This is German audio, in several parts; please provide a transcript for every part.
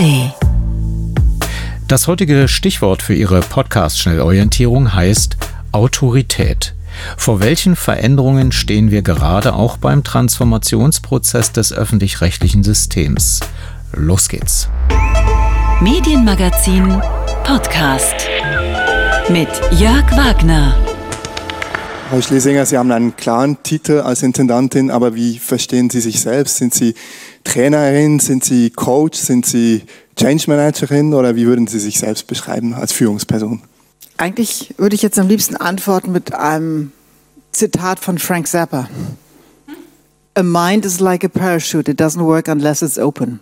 ARD. Das heutige Stichwort für Ihre Podcast-Schnellorientierung heißt Autorität. Vor welchen Veränderungen stehen wir gerade auch beim Transformationsprozess des öffentlich-rechtlichen Systems? Los geht's. Medienmagazin Podcast mit Jörg Wagner. Frau Schlesinger, Sie haben einen klaren Titel als Intendantin, aber wie verstehen Sie sich selbst? Sind Sie Trainerin, sind Sie Coach, sind Sie Change Managerin oder wie würden Sie sich selbst beschreiben als Führungsperson? Eigentlich würde ich jetzt am liebsten antworten mit einem Zitat von Frank Zappa. A mind is like a parachute, it doesn't work unless it's open.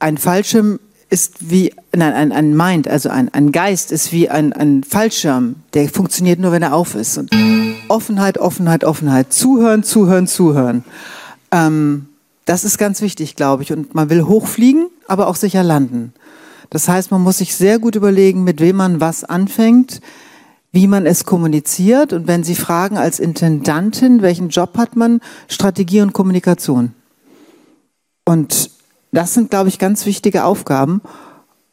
Ein Fallschirm ist wie, nein, ein, ein Mind, also ein, ein Geist ist wie ein, ein Fallschirm, der funktioniert nur, wenn er auf ist. Und Offenheit, Offenheit, Offenheit. Zuhören, zuhören, zuhören. Ähm, das ist ganz wichtig, glaube ich. Und man will hochfliegen, aber auch sicher landen. Das heißt, man muss sich sehr gut überlegen, mit wem man was anfängt, wie man es kommuniziert. Und wenn Sie fragen als Intendantin, welchen Job hat man, Strategie und Kommunikation. Und das sind, glaube ich, ganz wichtige Aufgaben.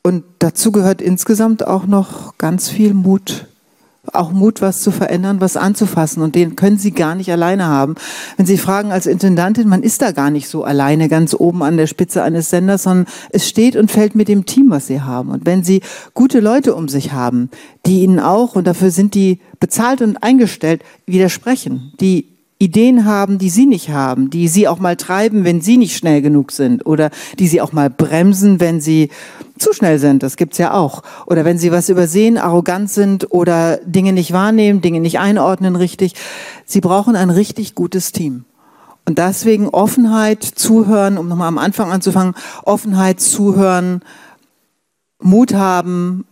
Und dazu gehört insgesamt auch noch ganz viel Mut. Auch Mut, was zu verändern, was anzufassen. Und den können Sie gar nicht alleine haben. Wenn Sie fragen als Intendantin, man ist da gar nicht so alleine ganz oben an der Spitze eines Senders, sondern es steht und fällt mit dem Team, was Sie haben. Und wenn Sie gute Leute um sich haben, die Ihnen auch, und dafür sind die bezahlt und eingestellt, widersprechen, die Ideen haben, die Sie nicht haben, die Sie auch mal treiben, wenn Sie nicht schnell genug sind oder die Sie auch mal bremsen, wenn Sie zu schnell sind, das gibt's ja auch. Oder wenn Sie was übersehen, arrogant sind oder Dinge nicht wahrnehmen, Dinge nicht einordnen richtig. Sie brauchen ein richtig gutes Team. Und deswegen Offenheit, Zuhören, um nochmal am Anfang anzufangen, Offenheit, Zuhören, Mut haben,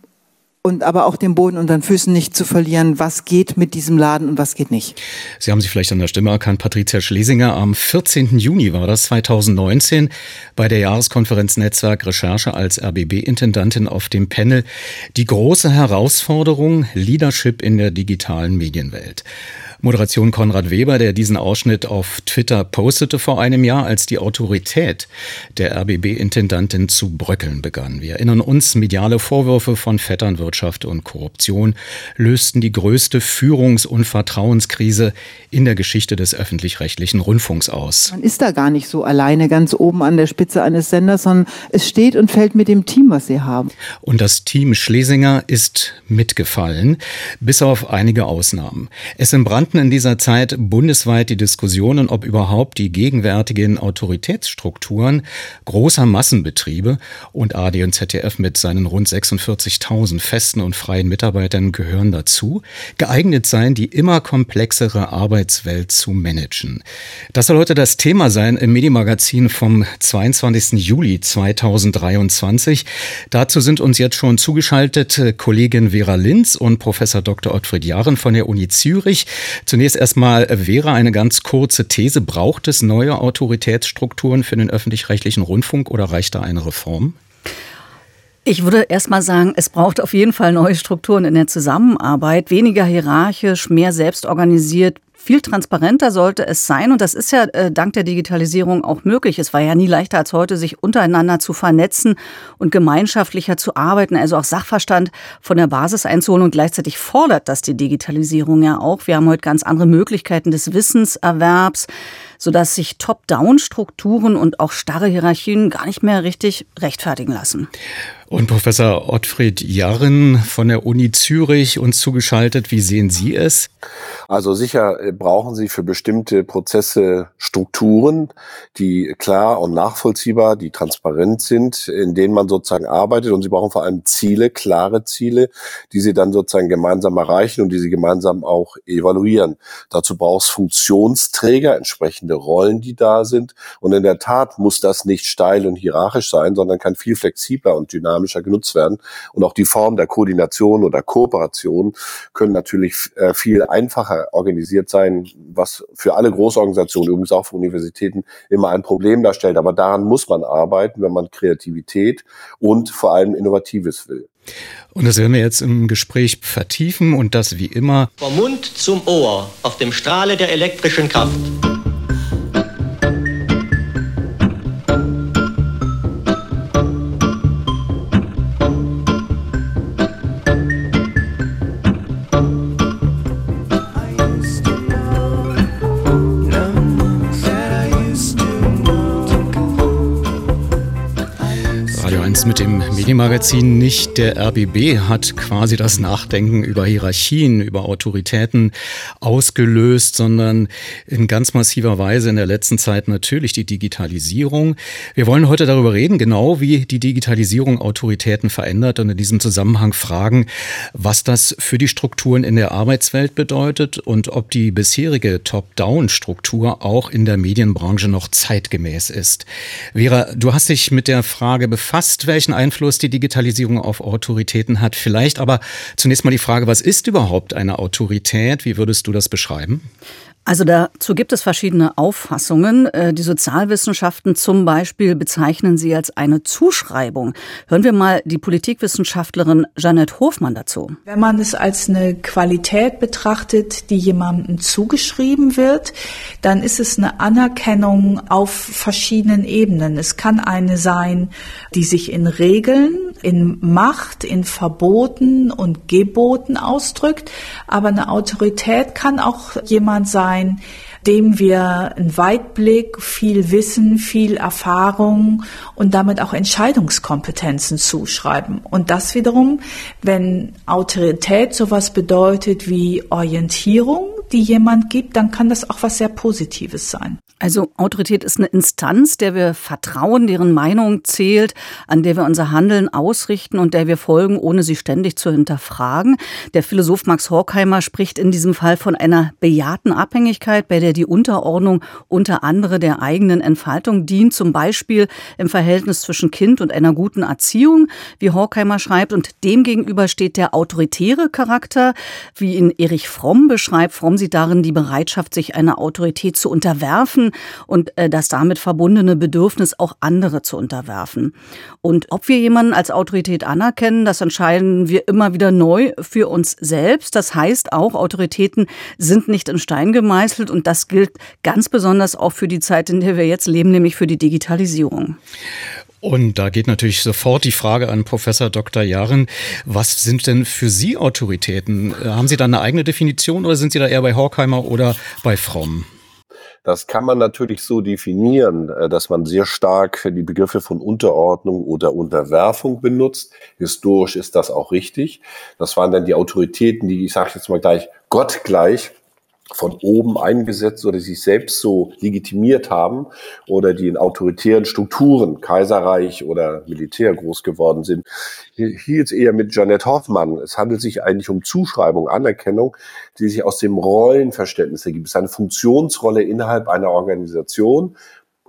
und aber auch den Boden unter den Füßen nicht zu verlieren, was geht mit diesem Laden und was geht nicht. Sie haben sich vielleicht an der Stimme erkannt, Patricia Schlesinger. Am 14. Juni war das 2019 bei der Jahreskonferenz Netzwerk Recherche als RBB-Intendantin auf dem Panel Die große Herausforderung Leadership in der digitalen Medienwelt. Moderation Konrad Weber, der diesen Ausschnitt auf Twitter postete vor einem Jahr, als die Autorität der RBB-Intendantin zu bröckeln begann. Wir erinnern uns, mediale Vorwürfe von Vetternwirtschaft und Korruption lösten die größte Führungs- und Vertrauenskrise in der Geschichte des öffentlich-rechtlichen Rundfunks aus. Man ist da gar nicht so alleine ganz oben an der Spitze eines Senders, sondern es steht und fällt mit dem Team, was sie haben. Und das Team Schlesinger ist mitgefallen, bis auf einige Ausnahmen. Es entbrannten in dieser Zeit bundesweit die Diskussionen, ob überhaupt die gegenwärtigen Autoritätsstrukturen großer Massenbetriebe und AD und ZDF mit seinen rund 46.000 festen und freien Mitarbeitern gehören dazu, geeignet sein, die immer komplexere Arbeitswelt zu managen. Das soll heute das Thema sein im Medienmagazin vom 22. Juli 2023. Dazu sind uns jetzt schon zugeschaltet äh, Kollegin Vera Linz und Professor Dr. Ottfried Jahren von der Uni Zürich. Zunächst erstmal wäre eine ganz kurze These. Braucht es neue Autoritätsstrukturen für den öffentlich-rechtlichen Rundfunk oder reicht da eine Reform? Ich würde erst mal sagen, es braucht auf jeden Fall neue Strukturen in der Zusammenarbeit, weniger hierarchisch, mehr selbstorganisiert, viel transparenter sollte es sein. Und das ist ja äh, dank der Digitalisierung auch möglich. Es war ja nie leichter als heute, sich untereinander zu vernetzen und gemeinschaftlicher zu arbeiten, also auch Sachverstand von der Basis einzuholen. Und gleichzeitig fordert das die Digitalisierung ja auch. Wir haben heute ganz andere Möglichkeiten des Wissenserwerbs, sodass sich Top-Down-Strukturen und auch starre Hierarchien gar nicht mehr richtig rechtfertigen lassen. Und Professor Ottfried Jarren von der Uni Zürich uns zugeschaltet. Wie sehen Sie es? Also sicher brauchen Sie für bestimmte Prozesse Strukturen, die klar und nachvollziehbar, die transparent sind, in denen man sozusagen arbeitet. Und Sie brauchen vor allem Ziele, klare Ziele, die Sie dann sozusagen gemeinsam erreichen und die Sie gemeinsam auch evaluieren. Dazu braucht es Funktionsträger, entsprechende Rollen, die da sind. Und in der Tat muss das nicht steil und hierarchisch sein, sondern kann viel flexibler und dynamischer dynamischer genutzt werden. Und auch die Form der Koordination oder Kooperation können natürlich äh, viel einfacher organisiert sein, was für alle Großorganisationen, übrigens auch für Universitäten, immer ein Problem darstellt. Aber daran muss man arbeiten, wenn man Kreativität und vor allem Innovatives will. Und das werden wir jetzt im Gespräch vertiefen und das wie immer. Vom Mund zum Ohr auf dem Strahle der elektrischen Kraft. Mit dem Medienmagazin nicht. Der RBB hat quasi das Nachdenken über Hierarchien, über Autoritäten ausgelöst, sondern in ganz massiver Weise in der letzten Zeit natürlich die Digitalisierung. Wir wollen heute darüber reden, genau wie die Digitalisierung Autoritäten verändert und in diesem Zusammenhang fragen, was das für die Strukturen in der Arbeitswelt bedeutet und ob die bisherige Top-Down-Struktur auch in der Medienbranche noch zeitgemäß ist. Vera, du hast dich mit der Frage befasst, welchen Einfluss die Digitalisierung auf Autoritäten hat. Vielleicht aber zunächst mal die Frage, was ist überhaupt eine Autorität? Wie würdest du das beschreiben? Also dazu gibt es verschiedene Auffassungen. Äh, die Sozialwissenschaften zum Beispiel bezeichnen sie als eine Zuschreibung. Hören wir mal die Politikwissenschaftlerin Jeanette Hofmann dazu. Wenn man es als eine Qualität betrachtet, die jemandem zugeschrieben wird, dann ist es eine Anerkennung auf verschiedenen Ebenen. Es kann eine sein, die sich in Regeln, in Macht, in Verboten und Geboten ausdrückt, aber eine Autorität kann auch jemand sein, sein, dem wir einen Weitblick, viel Wissen, viel Erfahrung und damit auch Entscheidungskompetenzen zuschreiben. Und das wiederum, wenn Autorität sowas bedeutet wie Orientierung, die jemand gibt, dann kann das auch was sehr Positives sein. Also Autorität ist eine Instanz, der wir vertrauen, deren Meinung zählt, an der wir unser Handeln ausrichten und der wir folgen, ohne sie ständig zu hinterfragen. Der Philosoph Max Horkheimer spricht in diesem Fall von einer bejahten Abhängigkeit, bei der die Unterordnung unter anderem der eigenen Entfaltung dient, zum Beispiel im Verhältnis zwischen Kind und einer guten Erziehung, wie Horkheimer schreibt. Und demgegenüber steht der autoritäre Charakter, wie ihn Erich Fromm beschreibt. Fromm sieht darin die Bereitschaft, sich einer Autorität zu unterwerfen und äh, das damit verbundene Bedürfnis, auch andere zu unterwerfen. Und ob wir jemanden als Autorität anerkennen, das entscheiden wir immer wieder neu für uns selbst. Das heißt auch, Autoritäten sind nicht in Stein gemeißelt und das gilt ganz besonders auch für die Zeit, in der wir jetzt leben, nämlich für die Digitalisierung. Und da geht natürlich sofort die Frage an Professor Dr. Jaren. Was sind denn für Sie Autoritäten? Haben Sie da eine eigene Definition oder sind Sie da eher bei Horkheimer oder bei Fromm? Das kann man natürlich so definieren, äh, dass man sehr stark die Begriffe von Unterordnung oder Unterwerfung benutzt. Historisch ist das auch richtig. Das waren dann die Autoritäten, die, ich sage jetzt mal gleich, gottgleich von oben eingesetzt oder sich selbst so legitimiert haben oder die in autoritären Strukturen, Kaiserreich oder Militär groß geworden sind. Hier jetzt eher mit Janet Hoffmann. Es handelt sich eigentlich um Zuschreibung, Anerkennung, die sich aus dem Rollenverständnis ergibt. Es ist eine Funktionsrolle innerhalb einer Organisation,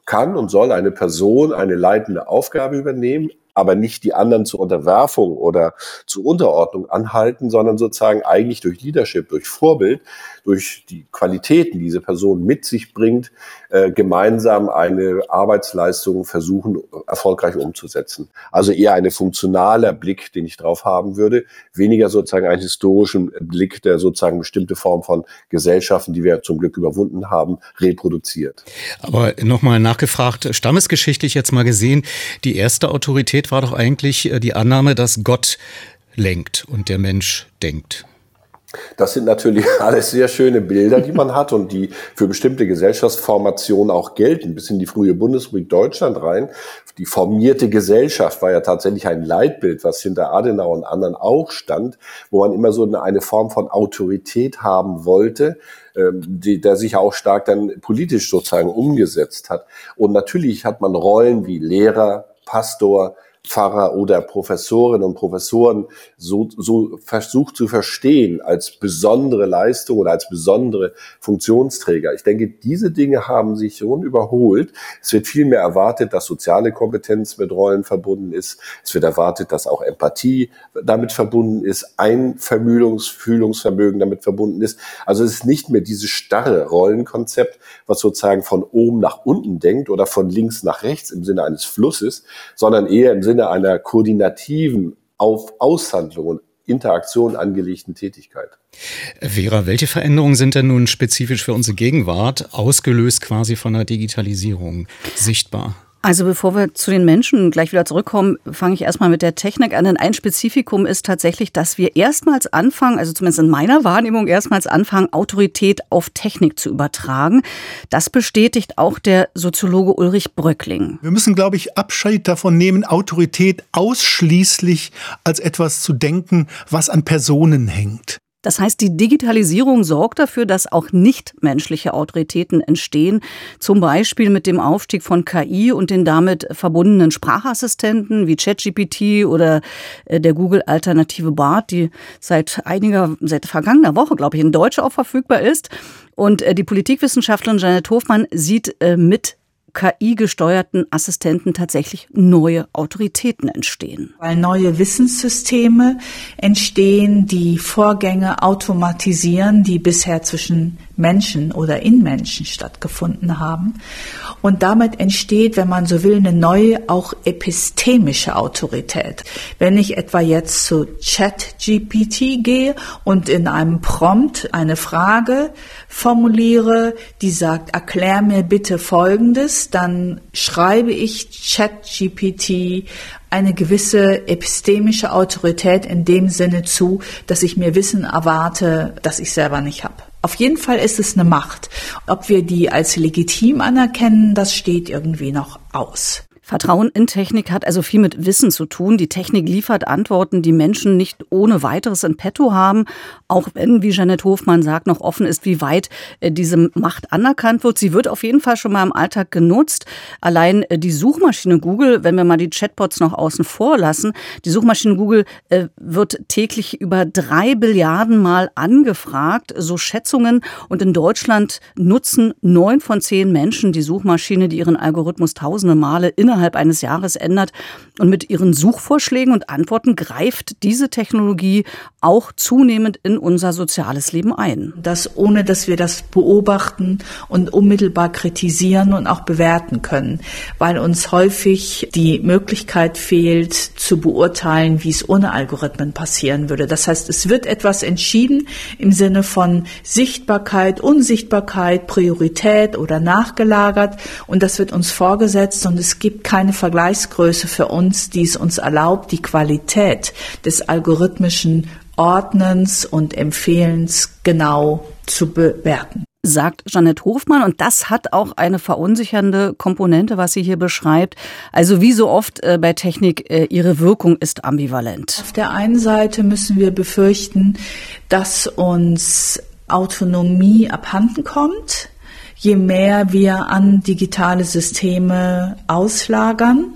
kann und soll eine Person eine leitende Aufgabe übernehmen, aber nicht die anderen zur Unterwerfung oder zur Unterordnung anhalten, sondern sozusagen eigentlich durch Leadership, durch Vorbild, durch die Qualitäten, die diese Person mit sich bringt, äh, gemeinsam eine Arbeitsleistung versuchen, erfolgreich umzusetzen. Also eher ein funktionaler Blick, den ich drauf haben würde, weniger sozusagen einen historischen Blick, der sozusagen bestimmte Form von Gesellschaften, die wir zum Glück überwunden haben, reproduziert. Aber nochmal nachgefragt, stammesgeschichtlich jetzt mal gesehen, die erste Autorität war doch eigentlich äh, die Annahme, dass Gott lenkt und der Mensch denkt. Das sind natürlich alles sehr schöne Bilder, die man hat und die für bestimmte Gesellschaftsformationen auch gelten, bis in die frühe Bundesrepublik Deutschland rein. Die formierte Gesellschaft war ja tatsächlich ein Leitbild, was hinter Adenauer und anderen auch stand, wo man immer so eine Form von Autorität haben wollte, ähm, die, der sich auch stark dann politisch sozusagen umgesetzt hat. Und natürlich hat man Rollen wie Lehrer, Pastor, Pfarrer oder Professorinnen und Professoren so, so versucht zu verstehen als besondere Leistung oder als besondere Funktionsträger. Ich denke, diese Dinge haben sich schon überholt. Es wird vielmehr erwartet, dass soziale Kompetenz mit Rollen verbunden ist. Es wird erwartet, dass auch Empathie damit verbunden ist, ein Fühlungsvermögen damit verbunden ist. Also es ist nicht mehr dieses starre Rollenkonzept, was sozusagen von oben nach unten denkt oder von links nach rechts im Sinne eines Flusses, sondern eher im Sinne Sinne einer koordinativen auf Aushandlung und Interaktion angelegten Tätigkeit. Vera, welche Veränderungen sind denn nun spezifisch für unsere Gegenwart, ausgelöst quasi von der Digitalisierung, sichtbar? Also bevor wir zu den Menschen gleich wieder zurückkommen, fange ich erstmal mit der Technik an. Denn ein Spezifikum ist tatsächlich, dass wir erstmals anfangen, also zumindest in meiner Wahrnehmung erstmals anfangen, Autorität auf Technik zu übertragen. Das bestätigt auch der Soziologe Ulrich Bröckling. Wir müssen, glaube ich, Abschied davon nehmen, Autorität ausschließlich als etwas zu denken, was an Personen hängt. Das heißt, die Digitalisierung sorgt dafür, dass auch nichtmenschliche Autoritäten entstehen, zum Beispiel mit dem Aufstieg von KI und den damit verbundenen Sprachassistenten wie ChatGPT oder äh, der Google-Alternative Bart, die seit einiger, seit vergangener Woche, glaube ich, in Deutsch auch verfügbar ist. Und äh, die Politikwissenschaftlerin Janet Hofmann sieht äh, mit KI-gesteuerten Assistenten tatsächlich neue Autoritäten entstehen. Weil neue Wissenssysteme entstehen, die Vorgänge automatisieren, die bisher zwischen Menschen oder in Menschen stattgefunden haben. Und damit entsteht, wenn man so will, eine neue, auch epistemische Autorität. Wenn ich etwa jetzt zu ChatGPT gehe und in einem Prompt eine Frage formuliere, die sagt, erklär mir bitte Folgendes, dann schreibe ich ChatGPT eine gewisse epistemische Autorität in dem Sinne zu, dass ich mir Wissen erwarte, das ich selber nicht habe. Auf jeden Fall ist es eine Macht. Ob wir die als legitim anerkennen, das steht irgendwie noch aus. Vertrauen in Technik hat also viel mit Wissen zu tun. Die Technik liefert Antworten, die Menschen nicht ohne weiteres in petto haben, auch wenn, wie Janet Hofmann sagt, noch offen ist, wie weit äh, diese Macht anerkannt wird. Sie wird auf jeden Fall schon mal im Alltag genutzt. Allein äh, die Suchmaschine Google, wenn wir mal die Chatbots noch außen vor lassen, die Suchmaschine Google äh, wird täglich über drei Billiarden Mal angefragt, so Schätzungen. Und in Deutschland nutzen neun von zehn Menschen die Suchmaschine, die ihren Algorithmus tausende Male innerhalb innerhalb eines Jahres ändert. Und mit ihren Suchvorschlägen und Antworten greift diese Technologie auch zunehmend in unser soziales Leben ein. Das ohne, dass wir das beobachten und unmittelbar kritisieren und auch bewerten können, weil uns häufig die Möglichkeit fehlt zu beurteilen, wie es ohne Algorithmen passieren würde. Das heißt, es wird etwas entschieden im Sinne von Sichtbarkeit, Unsichtbarkeit, Priorität oder nachgelagert und das wird uns vorgesetzt und es gibt keine Vergleichsgröße für uns, die es uns erlaubt, die Qualität des algorithmischen Ordnens und Empfehlens genau zu bewerten sagt Jeanette Hofmann. Und das hat auch eine verunsichernde Komponente, was sie hier beschreibt. Also wie so oft äh, bei Technik, äh, ihre Wirkung ist ambivalent. Auf der einen Seite müssen wir befürchten, dass uns Autonomie abhanden kommt je mehr wir an digitale Systeme auslagern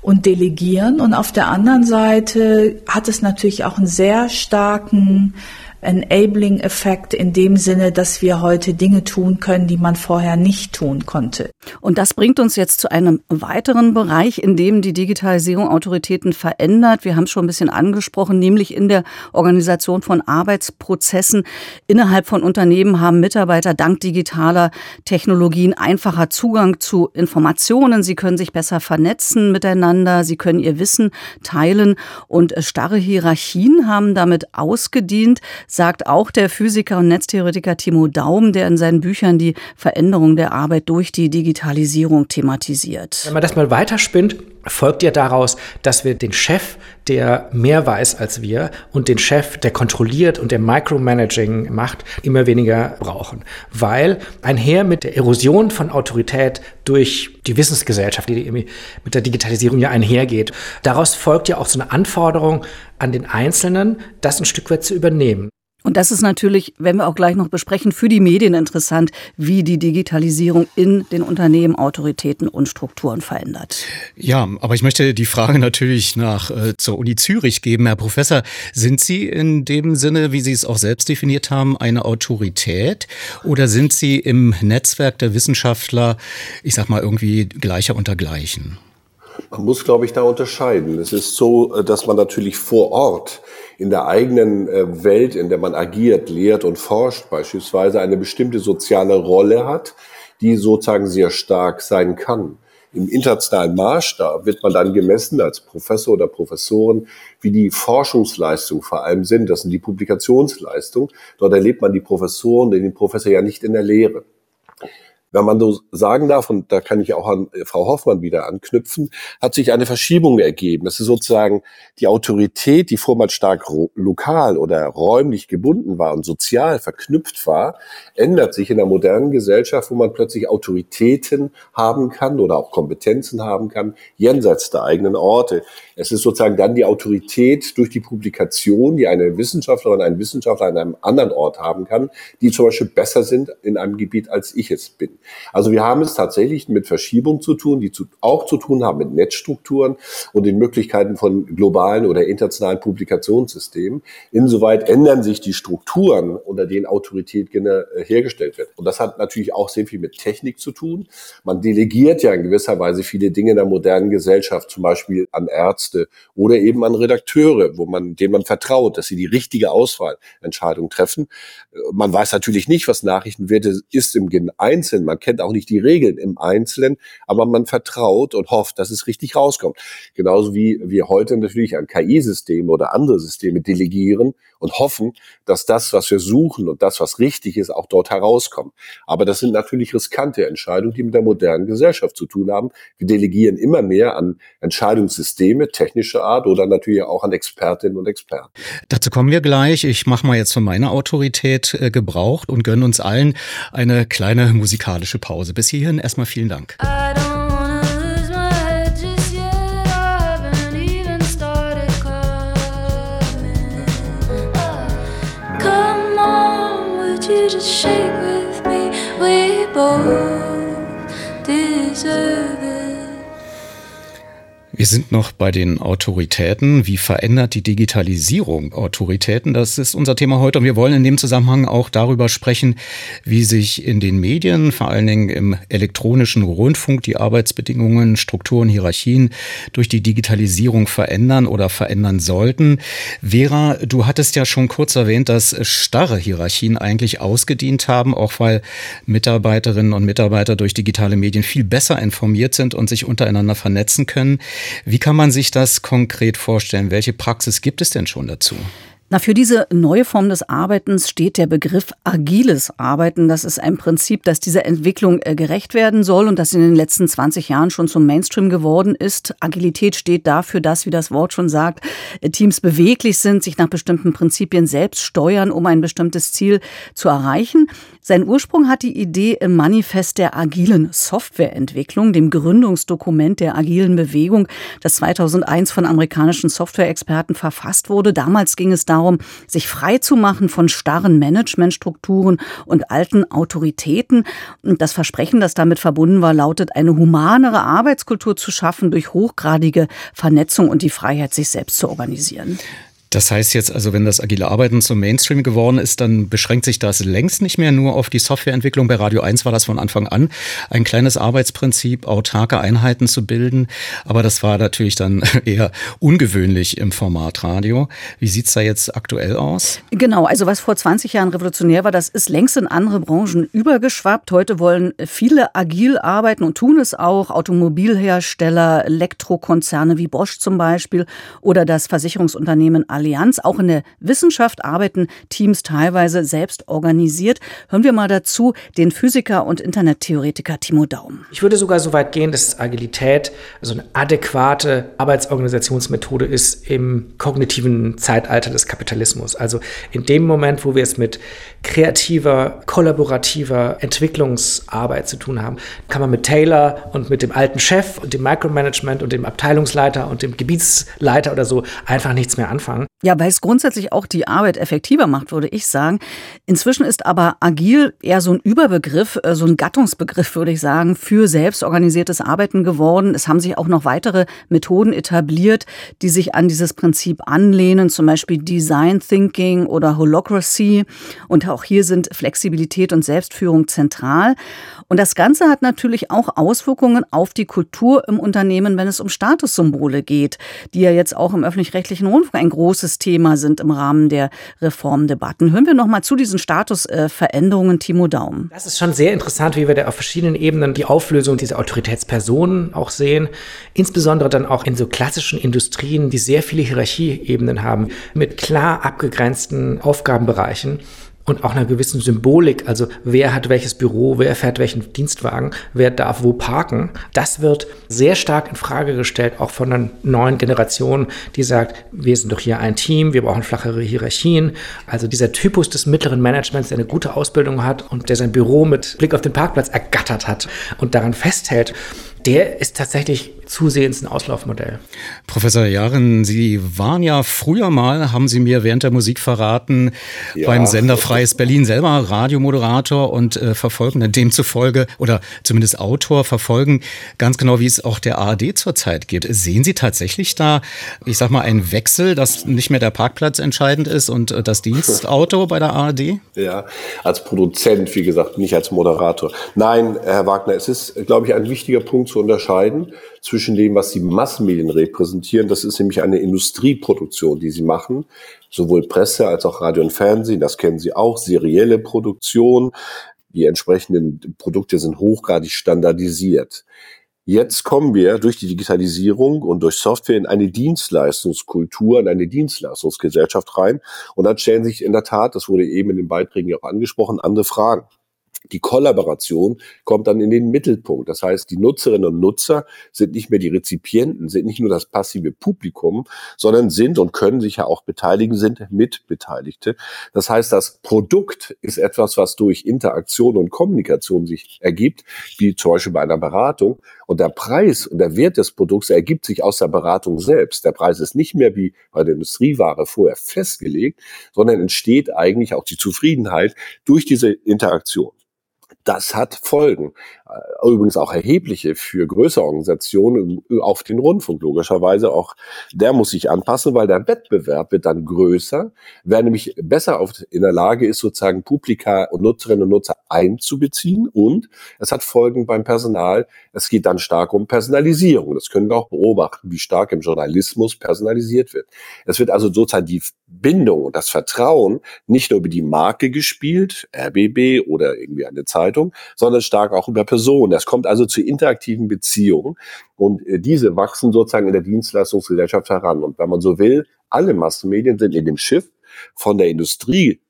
und delegieren. Und auf der anderen Seite hat es natürlich auch einen sehr starken Enabling-Effekt in dem Sinne, dass wir heute Dinge tun können, die man vorher nicht tun konnte. Und das bringt uns jetzt zu einem weiteren Bereich, in dem die Digitalisierung Autoritäten verändert. Wir haben es schon ein bisschen angesprochen, nämlich in der Organisation von Arbeitsprozessen. Innerhalb von Unternehmen haben Mitarbeiter dank digitaler Technologien einfacher Zugang zu Informationen. Sie können sich besser vernetzen miteinander. Sie können ihr Wissen teilen und starre Hierarchien haben damit ausgedient sagt auch der Physiker und Netztheoretiker Timo Daum, der in seinen Büchern die Veränderung der Arbeit durch die Digitalisierung thematisiert. Wenn man das mal weiterspinnt, folgt ja daraus, dass wir den Chef, der mehr weiß als wir und den Chef, der kontrolliert und der Micromanaging macht, immer weniger brauchen. Weil einher mit der Erosion von Autorität durch die Wissensgesellschaft, die mit der Digitalisierung ja einhergeht, daraus folgt ja auch so eine Anforderung an den Einzelnen, das ein Stück weit zu übernehmen. Und das ist natürlich, wenn wir auch gleich noch besprechen, für die Medien interessant, wie die Digitalisierung in den Unternehmen Autoritäten und Strukturen verändert. Ja, aber ich möchte die Frage natürlich nach äh, zur Uni Zürich geben. Herr Professor, sind Sie in dem Sinne, wie Sie es auch selbst definiert haben, eine Autorität oder sind Sie im Netzwerk der Wissenschaftler, ich sag mal, irgendwie gleicher unter gleichen? Man muss, glaube ich, da unterscheiden. Es ist so, äh, dass man natürlich vor Ort in der eigenen äh, Welt, in der man agiert, lehrt und forscht, beispielsweise eine bestimmte soziale Rolle hat, die sozusagen sehr stark sein kann. Im internationalen Maßstab wird man dann gemessen als Professor oder Professoren, wie die Forschungsleistung vor allem sind. Das sind die Publikationsleistungen. Dort erlebt man die Professoren, den Professor ja nicht in der Lehre. Wenn man so sagen darf, und da kann ich auch an Frau Hoffmann wieder anknüpfen, hat sich eine Verschiebung ergeben. Es ist sozusagen die Autorität, die vormals stark lokal oder räumlich gebunden war und sozial verknüpft war, ändert sich in der modernen Gesellschaft, wo man plötzlich Autoritäten haben kann oder auch Kompetenzen haben kann, jenseits der eigenen Orte. Es ist sozusagen dann die Autorität durch die Publikation, die eine Wissenschaftlerin, ein Wissenschaftler an einem anderen Ort haben kann, die zum Beispiel besser sind in einem Gebiet, als ich es bin. Also wir haben es tatsächlich mit Verschiebung zu tun, die zu, auch zu tun haben mit Netzstrukturen und den Möglichkeiten von globalen oder internationalen Publikationssystemen. Insoweit ändern sich die Strukturen, unter denen Autorität äh, hergestellt wird. Und das hat natürlich auch sehr viel mit Technik zu tun. Man delegiert ja in gewisser Weise viele Dinge in der modernen Gesellschaft, zum Beispiel an Ärzte oder eben an Redakteure, wo man, denen man vertraut, dass sie die richtige Auswahlentscheidung treffen. Man weiß natürlich nicht, was Nachrichtenwerte ist im Einzelnen. Man kennt auch nicht die Regeln im Einzelnen, aber man vertraut und hofft, dass es richtig rauskommt. Genauso wie wir heute natürlich an KI-Systeme oder andere Systeme delegieren und hoffen, dass das, was wir suchen und das, was richtig ist, auch dort herauskommt. Aber das sind natürlich riskante Entscheidungen, die mit der modernen Gesellschaft zu tun haben. Wir delegieren immer mehr an Entscheidungssysteme technischer Art oder natürlich auch an Expertinnen und Experten. Dazu kommen wir gleich. Ich mache mal jetzt von meiner Autorität äh, gebraucht und gönne uns allen eine kleine musikalische Pause. Bis hierhin erstmal vielen Dank. Shake with me. We both Wir sind noch bei den Autoritäten. Wie verändert die Digitalisierung Autoritäten? Das ist unser Thema heute und wir wollen in dem Zusammenhang auch darüber sprechen, wie sich in den Medien, vor allen Dingen im elektronischen Rundfunk, die Arbeitsbedingungen, Strukturen, Hierarchien durch die Digitalisierung verändern oder verändern sollten. Vera, du hattest ja schon kurz erwähnt, dass starre Hierarchien eigentlich ausgedient haben, auch weil Mitarbeiterinnen und Mitarbeiter durch digitale Medien viel besser informiert sind und sich untereinander vernetzen können. Wie kann man sich das konkret vorstellen? Welche Praxis gibt es denn schon dazu? Na, für diese neue Form des Arbeitens steht der Begriff agiles Arbeiten. Das ist ein Prinzip, das dieser Entwicklung äh, gerecht werden soll und das in den letzten 20 Jahren schon zum Mainstream geworden ist. Agilität steht dafür, dass, wie das Wort schon sagt, Teams beweglich sind, sich nach bestimmten Prinzipien selbst steuern, um ein bestimmtes Ziel zu erreichen. Sein Ursprung hat die Idee im Manifest der agilen Softwareentwicklung, dem Gründungsdokument der agilen Bewegung, das 2001 von amerikanischen Softwareexperten verfasst wurde. Damals ging es darum, sich frei zu machen von starren Managementstrukturen und alten Autoritäten. Und das Versprechen, das damit verbunden war, lautet, eine humanere Arbeitskultur zu schaffen durch hochgradige Vernetzung und die Freiheit, sich selbst zu organisieren. Das heißt jetzt also, wenn das agile Arbeiten zum Mainstream geworden ist, dann beschränkt sich das längst nicht mehr nur auf die Softwareentwicklung. Bei Radio 1 war das von Anfang an ein kleines Arbeitsprinzip, autarke Einheiten zu bilden. Aber das war natürlich dann eher ungewöhnlich im Format Radio. Wie sieht's da jetzt aktuell aus? Genau, also was vor 20 Jahren revolutionär war, das ist längst in andere Branchen übergeschwappt. Heute wollen viele agil arbeiten und tun es auch. Automobilhersteller, Elektrokonzerne wie Bosch zum Beispiel oder das Versicherungsunternehmen Allianz. Auch in der Wissenschaft arbeiten Teams teilweise selbst organisiert. Hören wir mal dazu den Physiker und Internettheoretiker Timo Daum. Ich würde sogar so weit gehen, dass Agilität also eine adäquate Arbeitsorganisationsmethode ist im kognitiven Zeitalter des Kapitalismus. Also in dem Moment, wo wir es mit kreativer, kollaborativer Entwicklungsarbeit zu tun haben, kann man mit Taylor und mit dem alten Chef und dem Micromanagement und dem Abteilungsleiter und dem Gebietsleiter oder so einfach nichts mehr anfangen. Ja, weil es grundsätzlich auch die Arbeit effektiver macht, würde ich sagen. Inzwischen ist aber agil eher so ein Überbegriff, äh, so ein Gattungsbegriff, würde ich sagen, für selbstorganisiertes Arbeiten geworden. Es haben sich auch noch weitere Methoden etabliert, die sich an dieses Prinzip anlehnen, zum Beispiel Design Thinking oder Holocracy. Und auch hier sind Flexibilität und Selbstführung zentral. Und das Ganze hat natürlich auch Auswirkungen auf die Kultur im Unternehmen, wenn es um Statussymbole geht, die ja jetzt auch im öffentlich-rechtlichen Rundfunk ein großes Thema sind im Rahmen der Reformdebatten. Hören wir noch mal zu diesen Statusveränderungen, Timo Daum. Das ist schon sehr interessant, wie wir da auf verschiedenen Ebenen die Auflösung dieser Autoritätspersonen auch sehen. Insbesondere dann auch in so klassischen Industrien, die sehr viele Hierarchieebenen haben, mit klar abgegrenzten Aufgabenbereichen. Und auch einer gewissen Symbolik, also wer hat welches Büro, wer fährt welchen Dienstwagen, wer darf wo parken, das wird sehr stark in Frage gestellt, auch von einer neuen Generation, die sagt, wir sind doch hier ein Team, wir brauchen flachere Hierarchien. Also dieser Typus des mittleren Managements, der eine gute Ausbildung hat und der sein Büro mit Blick auf den Parkplatz ergattert hat und daran festhält, der ist tatsächlich zusehends ein Auslaufmodell. Professor Jahren, Sie waren ja früher mal, haben Sie mir während der Musik verraten, ja. beim Sender Freies Berlin selber Radiomoderator und äh, verfolgen demzufolge oder zumindest Autor verfolgen ganz genau, wie es auch der ARD zurzeit geht. Sehen Sie tatsächlich da, ich sag mal, einen Wechsel, dass nicht mehr der Parkplatz entscheidend ist und äh, das Dienstauto bei der ARD? Ja, als Produzent, wie gesagt, nicht als Moderator. Nein, Herr Wagner, es ist, glaube ich, ein wichtiger Punkt zu unterscheiden zwischen dem, was die Massenmedien repräsentieren. Das ist nämlich eine Industrieproduktion, die sie machen. Sowohl Presse als auch Radio und Fernsehen, das kennen Sie auch, serielle Produktion. Die entsprechenden Produkte sind hochgradig standardisiert. Jetzt kommen wir durch die Digitalisierung und durch Software in eine Dienstleistungskultur, in eine Dienstleistungsgesellschaft rein. Und dann stellen sich in der Tat, das wurde eben in den Beiträgen ja auch angesprochen, andere Fragen die Kollaboration kommt dann in den Mittelpunkt. Das heißt, die Nutzerinnen und Nutzer sind nicht mehr die Rezipienten, sind nicht nur das passive Publikum, sondern sind und können sich ja auch beteiligen, sind Mitbeteiligte. Das heißt, das Produkt ist etwas, was durch Interaktion und Kommunikation sich ergibt, wie zum Beispiel bei einer Beratung. Und der Preis und der Wert des Produkts ergibt sich aus der Beratung selbst. Der Preis ist nicht mehr wie bei der Industrieware vorher festgelegt, sondern entsteht eigentlich auch die Zufriedenheit durch diese Interaktion. Das hat Folgen. Äh, übrigens auch erhebliche für größere Organisationen auf den Rundfunk logischerweise. Auch der muss sich anpassen, weil der Wettbewerb wird dann größer. Wer nämlich besser auf, in der Lage ist, sozusagen Publika und Nutzerinnen und Nutzer einzubeziehen und es hat Folgen beim Personal. Es geht dann stark um Personalisierung. Das können wir auch beobachten, wie stark im Journalismus personalisiert wird. Es wird also sozusagen die Bindung und das Vertrauen nicht nur über die Marke gespielt, RBB oder irgendwie eine Zeitung, sondern stark auch über Personen. Das kommt also zu interaktiven Beziehungen und äh, diese wachsen sozusagen in der Dienstleistungsgesellschaft heran. Und wenn man so will, alle Massenmedien sind in dem Schiff von der Industrie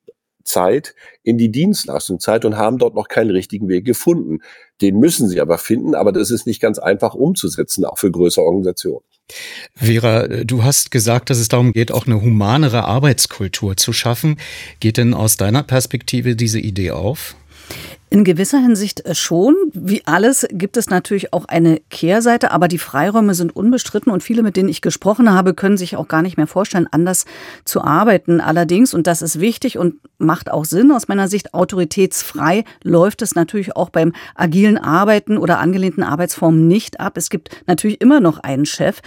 Zeit in die Dienstleistungszeit und haben dort noch keinen richtigen Weg gefunden. Den müssen sie aber finden, aber das ist nicht ganz einfach umzusetzen, auch für größere Organisationen. Vera, du hast gesagt, dass es darum geht, auch eine humanere Arbeitskultur zu schaffen. Geht denn aus deiner Perspektive diese Idee auf? In gewisser Hinsicht äh, schon. Wie alles gibt es natürlich auch eine Kehrseite, aber die Freiräume sind unbestritten und viele, mit denen ich gesprochen habe, können sich auch gar nicht mehr vorstellen, anders zu arbeiten. Allerdings, und das ist wichtig und macht auch Sinn aus meiner Sicht, autoritätsfrei läuft es natürlich auch beim agilen Arbeiten oder angelehnten Arbeitsformen nicht ab. Es gibt natürlich immer noch einen Chef.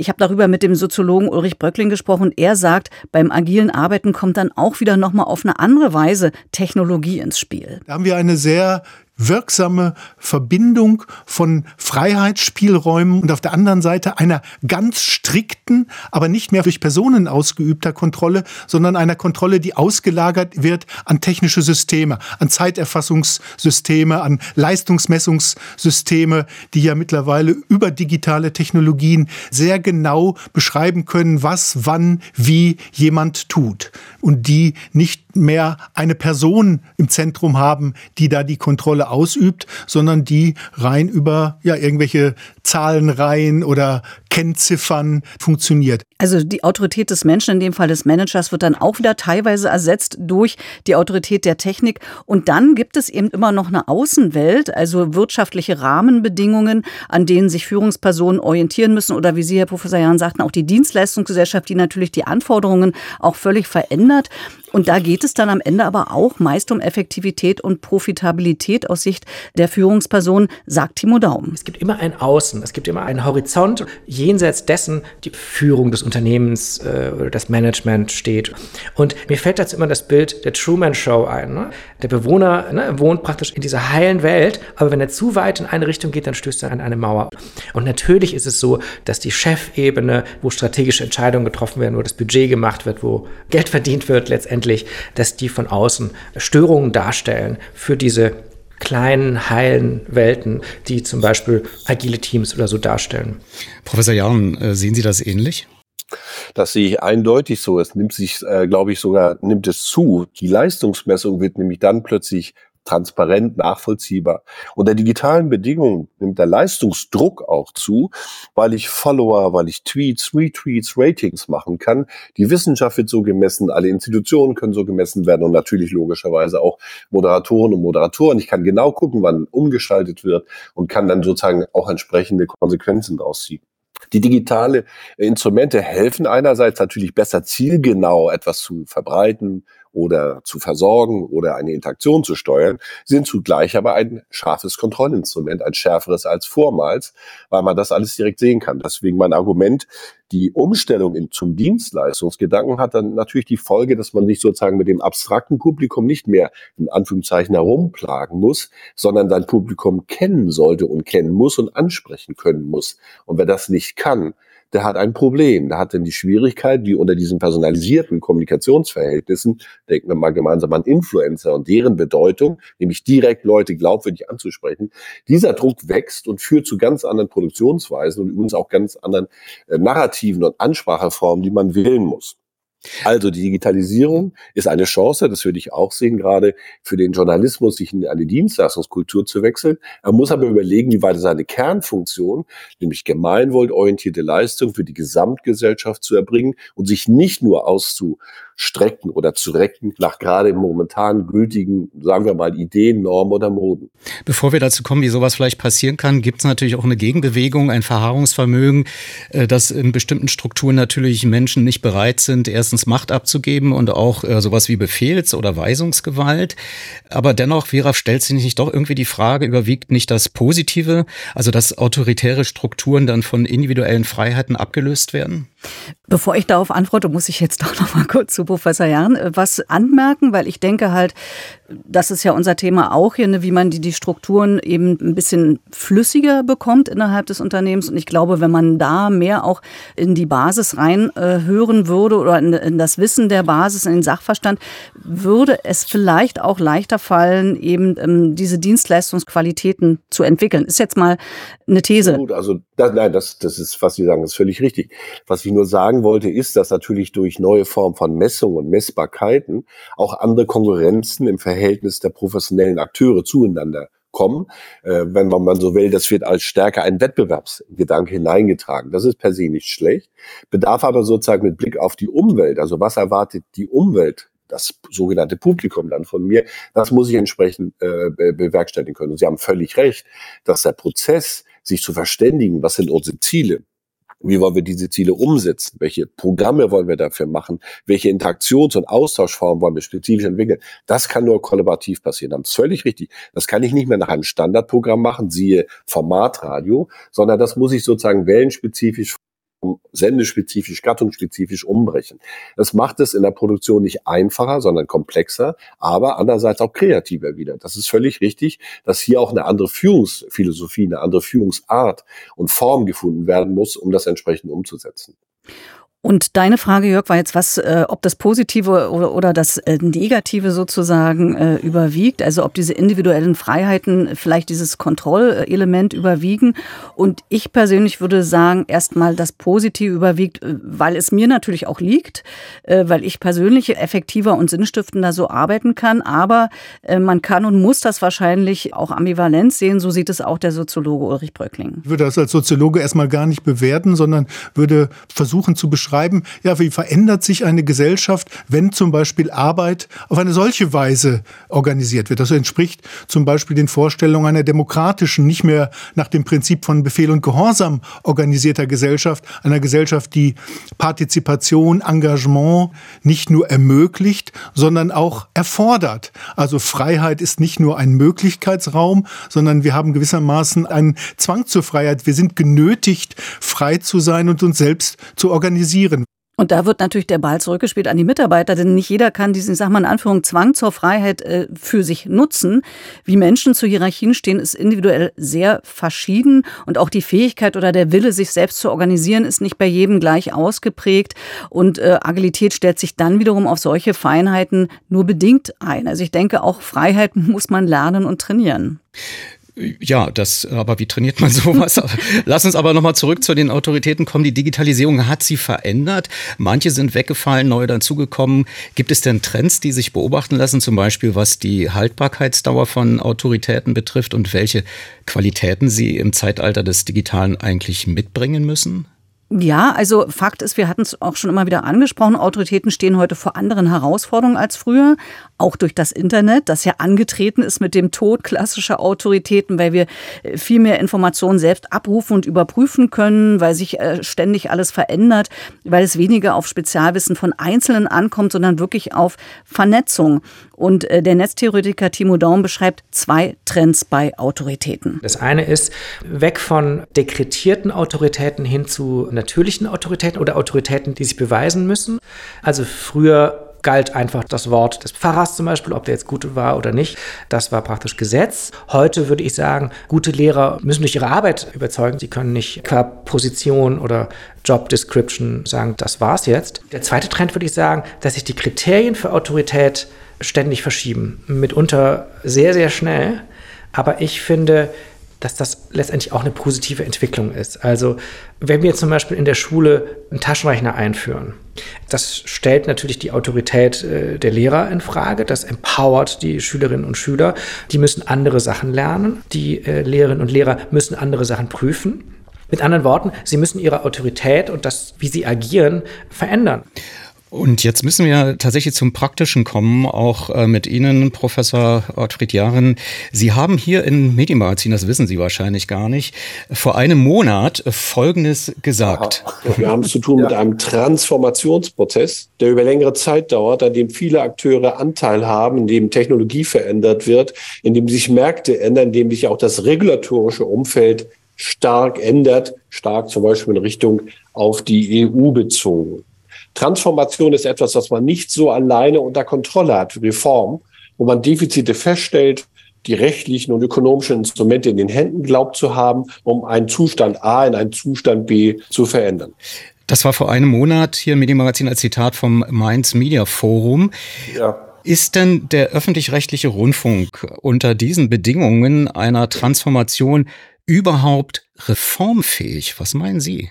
Ich habe darüber mit dem Soziologen Ulrich Bröckling gesprochen. Er sagt, beim agilen Arbeiten kommt dann auch wieder nochmal auf eine andere Weise Technologie ins Spiel. Da haben wir eine sehr wirksame Verbindung von Freiheitsspielräumen und auf der anderen Seite einer ganz strikten, aber nicht mehr durch Personen ausgeübter Kontrolle, sondern einer Kontrolle, die ausgelagert wird an technische Systeme, an Zeiterfassungssysteme, an Leistungsmessungssysteme, die ja mittlerweile über digitale Technologien sehr genau beschreiben können, was, wann, wie jemand tut. Und die nicht mehr eine Person im Zentrum haben, die da die Kontrolle ausübt, sondern die rein über ja irgendwelche Zahlenreihen oder Kennziffern funktioniert. Also die Autorität des Menschen, in dem Fall des Managers, wird dann auch wieder teilweise ersetzt durch die Autorität der Technik. Und dann gibt es eben immer noch eine Außenwelt, also wirtschaftliche Rahmenbedingungen, an denen sich Führungspersonen orientieren müssen. Oder wie Sie, Herr Professor Jahn, sagten, auch die Dienstleistungsgesellschaft, die natürlich die Anforderungen auch völlig verändert. Und da geht es dann am Ende aber auch meist um Effektivität und Profitabilität aus Sicht der Führungsperson, sagt Timo Daum. Es gibt immer ein Außen, es gibt immer einen Horizont, jenseits dessen die Führung des Unternehmens äh, oder das Management steht. Und mir fällt dazu immer das Bild der Truman Show ein. Ne? Der Bewohner ne, wohnt praktisch in dieser heilen Welt, aber wenn er zu weit in eine Richtung geht, dann stößt er an eine Mauer. Und natürlich ist es so, dass die Chefebene, wo strategische Entscheidungen getroffen werden, wo das Budget gemacht wird, wo Geld verdient wird, letztendlich letztendlich, dass die von außen Störungen darstellen für diese kleinen, heilen Welten, die zum Beispiel agile Teams oder so darstellen. Professor Jahn, äh, sehen Sie das ähnlich? Das sehe ich eindeutig so. Es nimmt sich, äh, glaube ich, sogar, nimmt es zu. Die Leistungsmessung wird nämlich dann plötzlich transparent, nachvollziehbar. Unter digitalen Bedingungen nimmt der Leistungsdruck auch zu, weil ich Follower, weil ich Tweets, Retweets, Ratings machen kann. Die Wissenschaft wird so gemessen, alle Institutionen können so gemessen werden und natürlich logischerweise auch Moderatoren und Moderatoren. Ich kann genau gucken, wann umgeschaltet wird und kann dann sozusagen auch entsprechende Konsequenzen daraus ziehen. Die digitale Instrumente helfen einerseits natürlich besser zielgenau etwas zu verbreiten, oder zu versorgen oder eine Interaktion zu steuern, sind zugleich aber ein scharfes Kontrollinstrument, ein schärferes als vormals, weil man das alles direkt sehen kann. Deswegen mein Argument, die Umstellung in, zum Dienstleistungsgedanken hat dann natürlich die Folge, dass man sich sozusagen mit dem abstrakten Publikum nicht mehr in Anführungszeichen herumplagen muss, sondern sein Publikum kennen sollte und kennen muss und ansprechen können muss. Und wer das nicht kann, der hat ein Problem. Der hat dann die Schwierigkeit, wie unter diesen personalisierten Kommunikationsverhältnissen, denken wir mal gemeinsam an Influencer und deren Bedeutung, nämlich direkt Leute glaubwürdig anzusprechen. Dieser Druck wächst und führt zu ganz anderen Produktionsweisen und übrigens auch ganz anderen äh, Narrativen und Anspracheformen, die man wählen muss. Also die Digitalisierung ist eine Chance, das würde ich auch sehen, gerade für den Journalismus, sich in eine Dienstleistungskultur zu wechseln. Er muss aber überlegen, wie weit seine Kernfunktion, nämlich gemeinwohlorientierte Leistung für die Gesamtgesellschaft zu erbringen und sich nicht nur auszu strecken oder zu recken nach gerade momentan gültigen, sagen wir mal, Ideen, Normen oder Moden. Bevor wir dazu kommen, wie sowas vielleicht passieren kann, gibt es natürlich auch eine Gegenbewegung, ein Verharrungsvermögen, äh, dass in bestimmten Strukturen natürlich Menschen nicht bereit sind, erstens Macht abzugeben und auch äh, sowas wie Befehls- oder Weisungsgewalt. Aber dennoch, Vera, stellt sich nicht doch irgendwie die Frage, überwiegt nicht das Positive, also dass autoritäre Strukturen dann von individuellen Freiheiten abgelöst werden? Bevor ich darauf antworte, muss ich jetzt doch noch mal kurz zu Professor Jahn äh, was anmerken, weil ich denke halt, das ist ja unser Thema auch hier, ne, wie man die, Strukturen eben ein bisschen flüssiger bekommt innerhalb des Unternehmens. Und ich glaube, wenn man da mehr auch in die Basis rein äh, würde oder in, das Wissen der Basis, in den Sachverstand, würde es vielleicht auch leichter fallen, eben ähm, diese Dienstleistungsqualitäten zu entwickeln. Ist jetzt mal eine These. Gut, also das, nein, das, das ist, was Sie sagen, ist völlig richtig. Was ich nur sagen wollte, ist, dass natürlich durch neue Formen von Messungen und Messbarkeiten auch andere Konkurrenzen im Verhältnis der professionellen Akteure zueinander kommen. Äh, wenn man, so will, das wird als stärker ein Wettbewerbsgedanke hineingetragen. Das ist per se nicht schlecht, bedarf aber sozusagen mit Blick auf die Umwelt, also was erwartet die Umwelt das sogenannte Publikum dann von mir, das muss ich entsprechend äh, bewerkstelligen können. Und Sie haben völlig recht, dass der Prozess, sich zu verständigen, was sind unsere Ziele, wie wollen wir diese Ziele umsetzen? Welche Programme wollen wir dafür machen? Welche Interaktions- und Austauschformen wollen wir spezifisch entwickeln? Das kann nur kollaborativ passieren. Das ist völlig richtig. Das kann ich nicht mehr nach einem Standardprogramm machen, siehe Formatradio, sondern das muss ich sozusagen wellenspezifisch sendespezifisch, gattungsspezifisch umbrechen. Das macht es in der Produktion nicht einfacher, sondern komplexer, aber andererseits auch kreativer wieder. Das ist völlig richtig, dass hier auch eine andere Führungsphilosophie, eine andere Führungsart und Form gefunden werden muss, um das entsprechend umzusetzen. Und deine Frage, Jörg, war jetzt, was, äh, ob das Positive oder, oder das äh, Negative sozusagen äh, überwiegt, also ob diese individuellen Freiheiten vielleicht dieses Kontrollelement überwiegen. Und ich persönlich würde sagen, erstmal das Positive überwiegt, äh, weil es mir natürlich auch liegt, äh, weil ich persönlich effektiver und sinnstiftender so arbeiten kann. Aber man kann und muss das wahrscheinlich auch ambivalent sehen. So sieht es auch der Soziologe Ulrich Bröckling. Ich würde das als Soziologe erstmal gar nicht bewerten, sondern würde versuchen zu beschreiben, beschreiben, ja, wie verändert sich eine Gesellschaft, wenn zum Beispiel Arbeit auf eine solche Weise organisiert wird. Das entspricht zum Beispiel den Vorstellungen einer demokratischen, nicht mehr nach dem Prinzip von Befehl und Gehorsam organisierter Gesellschaft, einer Gesellschaft, die Partizipation, Engagement nicht nur ermöglicht, sondern auch erfordert. Also Freiheit ist nicht nur ein Möglichkeitsraum, sondern wir haben gewissermaßen einen Zwang zur Freiheit. Wir sind genötigt, frei zu sein und uns selbst zu organisieren organisieren. Und da wird natürlich der Ball zurückgespielt an die Mitarbeiter, denn nicht jeder kann diesen, sag mal in Anführung, Zwang zur Freiheit äh, für sich nutzen. Wie Menschen zu Hierarchien stehen, ist individuell sehr verschieden und auch die Fähigkeit oder der Wille, sich selbst zu organisieren, ist nicht bei jedem gleich ausgeprägt und äh, Agilität stellt sich dann wiederum auf solche Feinheiten nur bedingt ein. Also ich denke, auch Freiheit muss man lernen und trainieren. Ja, das, aber wie trainiert man sowas? Lass uns aber nochmal zurück zu den Autoritäten kommen. Die Digitalisierung hat sie verändert. Manche sind weggefallen, neue dazugekommen. Gibt es denn Trends, die sich beobachten lassen, zum Beispiel was die Haltbarkeitsdauer von Autoritäten betrifft und welche Qualitäten sie im Zeitalter des Digitalen eigentlich mitbringen müssen? Ja, also Fakt ist, wir hatten es auch schon immer wieder angesprochen, Autoritäten stehen heute vor anderen Herausforderungen als früher, auch durch das Internet, das ja angetreten ist mit dem Tod klassischer Autoritäten, weil wir äh, viel mehr Informationen selbst abrufen und überprüfen können, weil sich äh, ständig alles verändert, weil es weniger auf Spezialwissen von Einzelnen ankommt, sondern wirklich auf Vernetzung. Und äh, der Netztheoretiker Timo Daum beschreibt zwei Trends bei Autoritäten. Das eine ist weg von dekretierten Autoritäten hin zu natürlichen Autoritäten oder Autoritäten, die sich beweisen müssen. Also früher galt einfach das Wort des Pfarrers zum Beispiel, ob der jetzt gut war oder nicht. Das war praktisch Gesetz. Heute würde ich sagen, gute Lehrer müssen durch ihre Arbeit überzeugen. Sie können nicht qua Position oder Job Description sagen, das war's jetzt. Der zweite Trend würde ich sagen, dass sich die Kriterien für Autorität ständig verschieben. Mitunter sehr, sehr schnell. Aber ich finde, dass das letztendlich auch eine positive Entwicklung ist. Also wenn wir zum Beispiel in der Schule einen Taschenrechner einführen, das stellt natürlich die Autorität äh, der Lehrer in Frage, das empowert die Schülerinnen und Schüler, die müssen andere Sachen lernen, die äh, Lehrerinnen und Lehrer müssen andere Sachen prüfen. Mit anderen Worten, sie müssen ihre Autorität und das, wie sie agieren, verändern. Und jetzt müssen wir tatsächlich zum Praktischen kommen, auch äh, mit Ihnen, Professor Ottfried Jahren. Sie haben hier im Medienmagazin, das wissen Sie wahrscheinlich gar nicht, vor einem Monat Folgendes gesagt. Aha. Wir haben es zu tun ja. mit einem Transformationsprozess, der über längere Zeit dauert, an dem viele Akteure Anteil haben, in dem Technologie verändert wird, in dem sich Märkte ändern, in dem sich auch das regulatorische Umfeld stark ändert, stark zum Beispiel in Richtung auf die EU bezogen. Transformation ist etwas, was man nicht so alleine unter Kontrolle hat. Reform, wo man Defizite feststellt, die rechtlichen und ökonomischen Instrumente in den Händen glaubt zu haben, um einen Zustand A in einen Zustand B zu verändern. Das war vor einem Monat hier im Medienmagazin als Zitat vom Mainz Media Forum. Ja. Ist denn der öffentlich-rechtliche Rundfunk unter diesen Bedingungen einer Transformation überhaupt reformfähig? Was meinen Sie?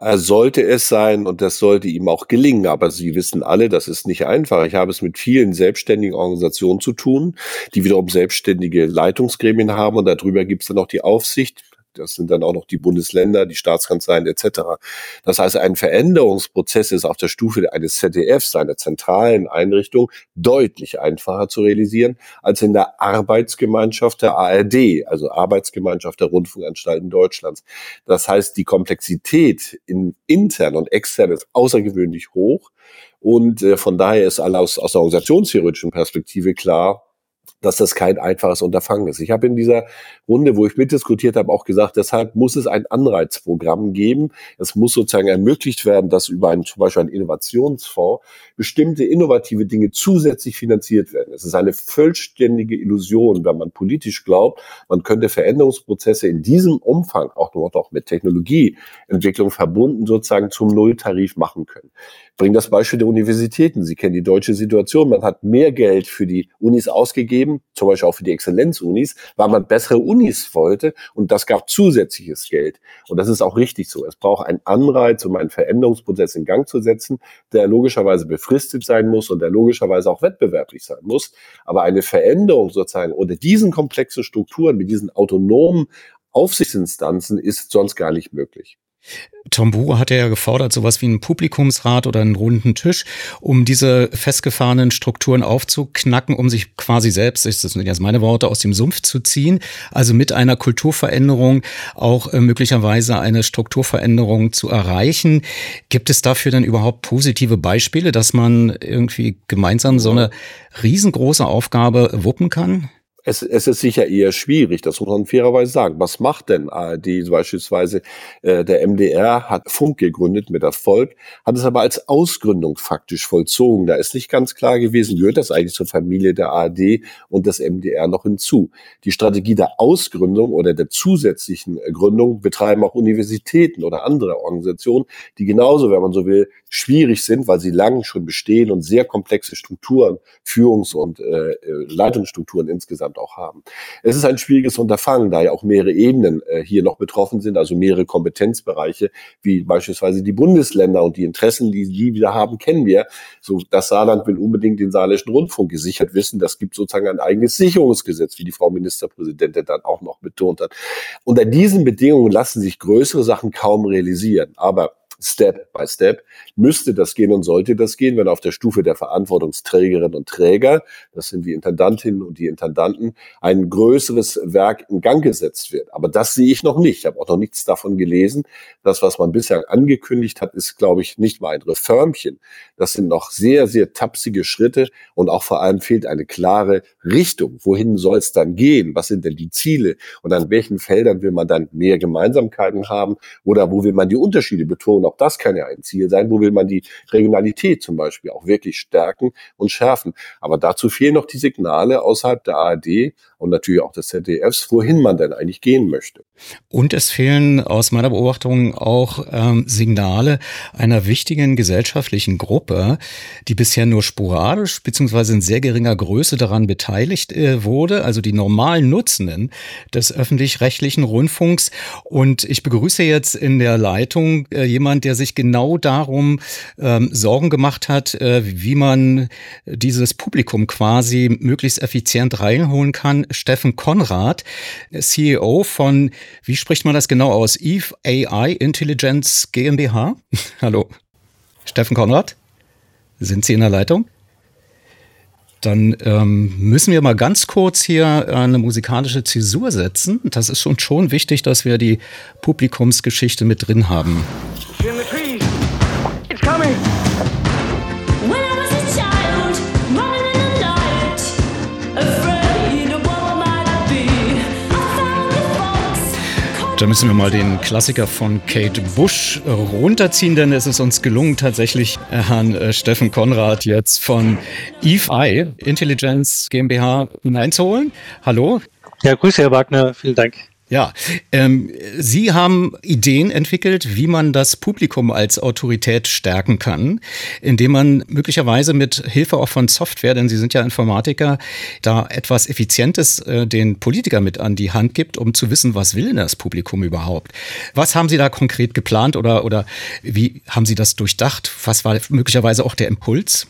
Sollte es sein und das sollte ihm auch gelingen. Aber Sie wissen alle, das ist nicht einfach. Ich habe es mit vielen selbstständigen Organisationen zu tun, die wiederum selbstständige Leitungsgremien haben und darüber gibt es dann noch die Aufsicht das sind dann auch noch die Bundesländer, die Staatskanzleien etc. Das heißt, ein Veränderungsprozess ist auf der Stufe eines ZDFs, seiner zentralen Einrichtung, deutlich einfacher zu realisieren als in der Arbeitsgemeinschaft der ARD, also Arbeitsgemeinschaft der Rundfunkanstalten Deutschlands. Das heißt, die Komplexität in intern und extern ist außergewöhnlich hoch. Und äh, von daher ist aus, aus der organisationstheoretischen Perspektive klar, dass das kein einfaches Unterfangen ist. Ich habe in dieser Runde, wo ich mitdiskutiert habe, auch gesagt, deshalb muss es ein Anreizprogramm geben. Es muss sozusagen ermöglicht werden, dass über einen, zum Beispiel einen Innovationsfonds bestimmte innovative Dinge zusätzlich finanziert werden. Es ist eine vollständige Illusion, wenn man politisch glaubt, man könnte Veränderungsprozesse in diesem Umfang auch nur noch mit Technologieentwicklung verbunden sozusagen zum Nulltarif machen können bringe das Beispiel der Universitäten. Sie kennen die deutsche Situation. Man hat mehr Geld für die Unis ausgegeben, zum Beispiel auch für die Exzellenzunis, weil man bessere Unis wollte und das gab zusätzliches Geld. Und das ist auch richtig so. Es braucht einen Anreiz, um einen Veränderungsprozess in Gang zu setzen, der logischerweise befristet sein muss und der logischerweise auch wettbewerblich sein muss. Aber eine Veränderung sozusagen unter diesen komplexen Strukturen, mit diesen autonomen Aufsichtsinstanzen ist sonst gar nicht möglich. Tom Buhr hatte ja gefordert, sowas wie einen Publikumsrat oder einen runden Tisch, um diese festgefahrenen Strukturen aufzuknacken, um sich quasi selbst, das sind jetzt meine Worte, aus dem Sumpf zu ziehen. Also mit einer Kulturveränderung auch äh, möglicherweise eine Strukturveränderung zu erreichen. Gibt es dafür denn überhaupt positive Beispiele, dass man irgendwie gemeinsam so eine riesengroße Aufgabe wuppen kann? Es, es ist sicher eher schwierig, das muss man fairerweise sagen. Was macht denn ARD beispielsweise? Äh, der MDR hat Funk gegründet mit Erfolg, hat es aber als Ausgründung faktisch vollzogen. Da ist nicht ganz klar gewesen, gehört das eigentlich zur Familie der ARD und des MDR noch hinzu. Die Strategie der Ausgründung oder der zusätzlichen Gründung betreiben auch Universitäten oder andere Organisationen, die genauso, wenn man so will, schwierig sind, weil sie lang schon bestehen und sehr komplexe Strukturen, Führungs- und äh, äh Leitungsstrukturen insgesamt Land auch haben. Es ist ein schwieriges Unterfangen, da ja auch mehrere Ebenen äh, hier noch betroffen sind, also mehrere Kompetenzbereiche, wie beispielsweise die Bundesländer und die Interessen, die die wieder haben, kennen wir. So, das Saarland will unbedingt den saarländischen Rundfunk gesichert wissen. Das gibt sozusagen ein eigenes Sicherungsgesetz, wie die Frau Ministerpräsidentin dann auch noch betont hat. Unter diesen Bedingungen lassen sich größere Sachen kaum realisieren. Aber Step by Step, müsste das gehen und sollte das gehen, wenn auf der Stufe der Verantwortungsträgerinnen und Träger, das sind die Intendantinnen und die Intendanten, ein größeres Werk in Gang gesetzt wird. Aber das sehe ich noch nicht. Ich habe auch noch nichts davon gelesen. Das, was man bisher angekündigt hat, ist, glaube ich, nicht mal ein Reformchen. Das sind noch sehr, sehr tapsige Schritte und auch vor allem fehlt eine klare Richtung. Wohin soll es dann gehen? Was sind denn die Ziele? Und an welchen Feldern will man dann mehr Gemeinsamkeiten haben? Oder wo will man die Unterschiede betonen? Auch das kann ja ein Ziel sein. Wo will man die Regionalität zum Beispiel auch wirklich stärken und schärfen? Aber dazu fehlen noch die Signale außerhalb der ARD und natürlich auch des ZDFs, wohin man denn eigentlich gehen möchte. Und es fehlen aus meiner Beobachtung auch ähm, Signale einer wichtigen gesellschaftlichen Gruppe, die bisher nur sporadisch beziehungsweise in sehr geringer Größe daran beteiligt äh, wurde, also die normalen Nutzenden des öffentlich-rechtlichen Rundfunks. Und ich begrüße jetzt in der Leitung äh, jemand, der sich genau darum ähm, Sorgen gemacht hat, äh, wie man dieses Publikum quasi möglichst effizient reinholen kann, Steffen Konrad, CEO von, wie spricht man das genau aus? Eve AI Intelligence GmbH. Hallo. Steffen Konrad, sind Sie in der Leitung? Dann ähm, müssen wir mal ganz kurz hier eine musikalische Zäsur setzen. Das ist uns schon wichtig, dass wir die Publikumsgeschichte mit drin haben. It's Da müssen wir mal den Klassiker von Kate Bush runterziehen, denn es ist uns gelungen, tatsächlich Herrn äh, Steffen Konrad jetzt von Eye Intelligence GmbH hineinzuholen. Hallo. Ja, grüße, Herr Wagner. Vielen Dank. Ja, ähm, Sie haben Ideen entwickelt, wie man das Publikum als Autorität stärken kann, indem man möglicherweise mit Hilfe auch von Software, denn Sie sind ja Informatiker, da etwas Effizientes äh, den Politiker mit an die Hand gibt, um zu wissen, was will denn das Publikum überhaupt? Was haben Sie da konkret geplant oder, oder wie haben Sie das durchdacht? Was war möglicherweise auch der Impuls?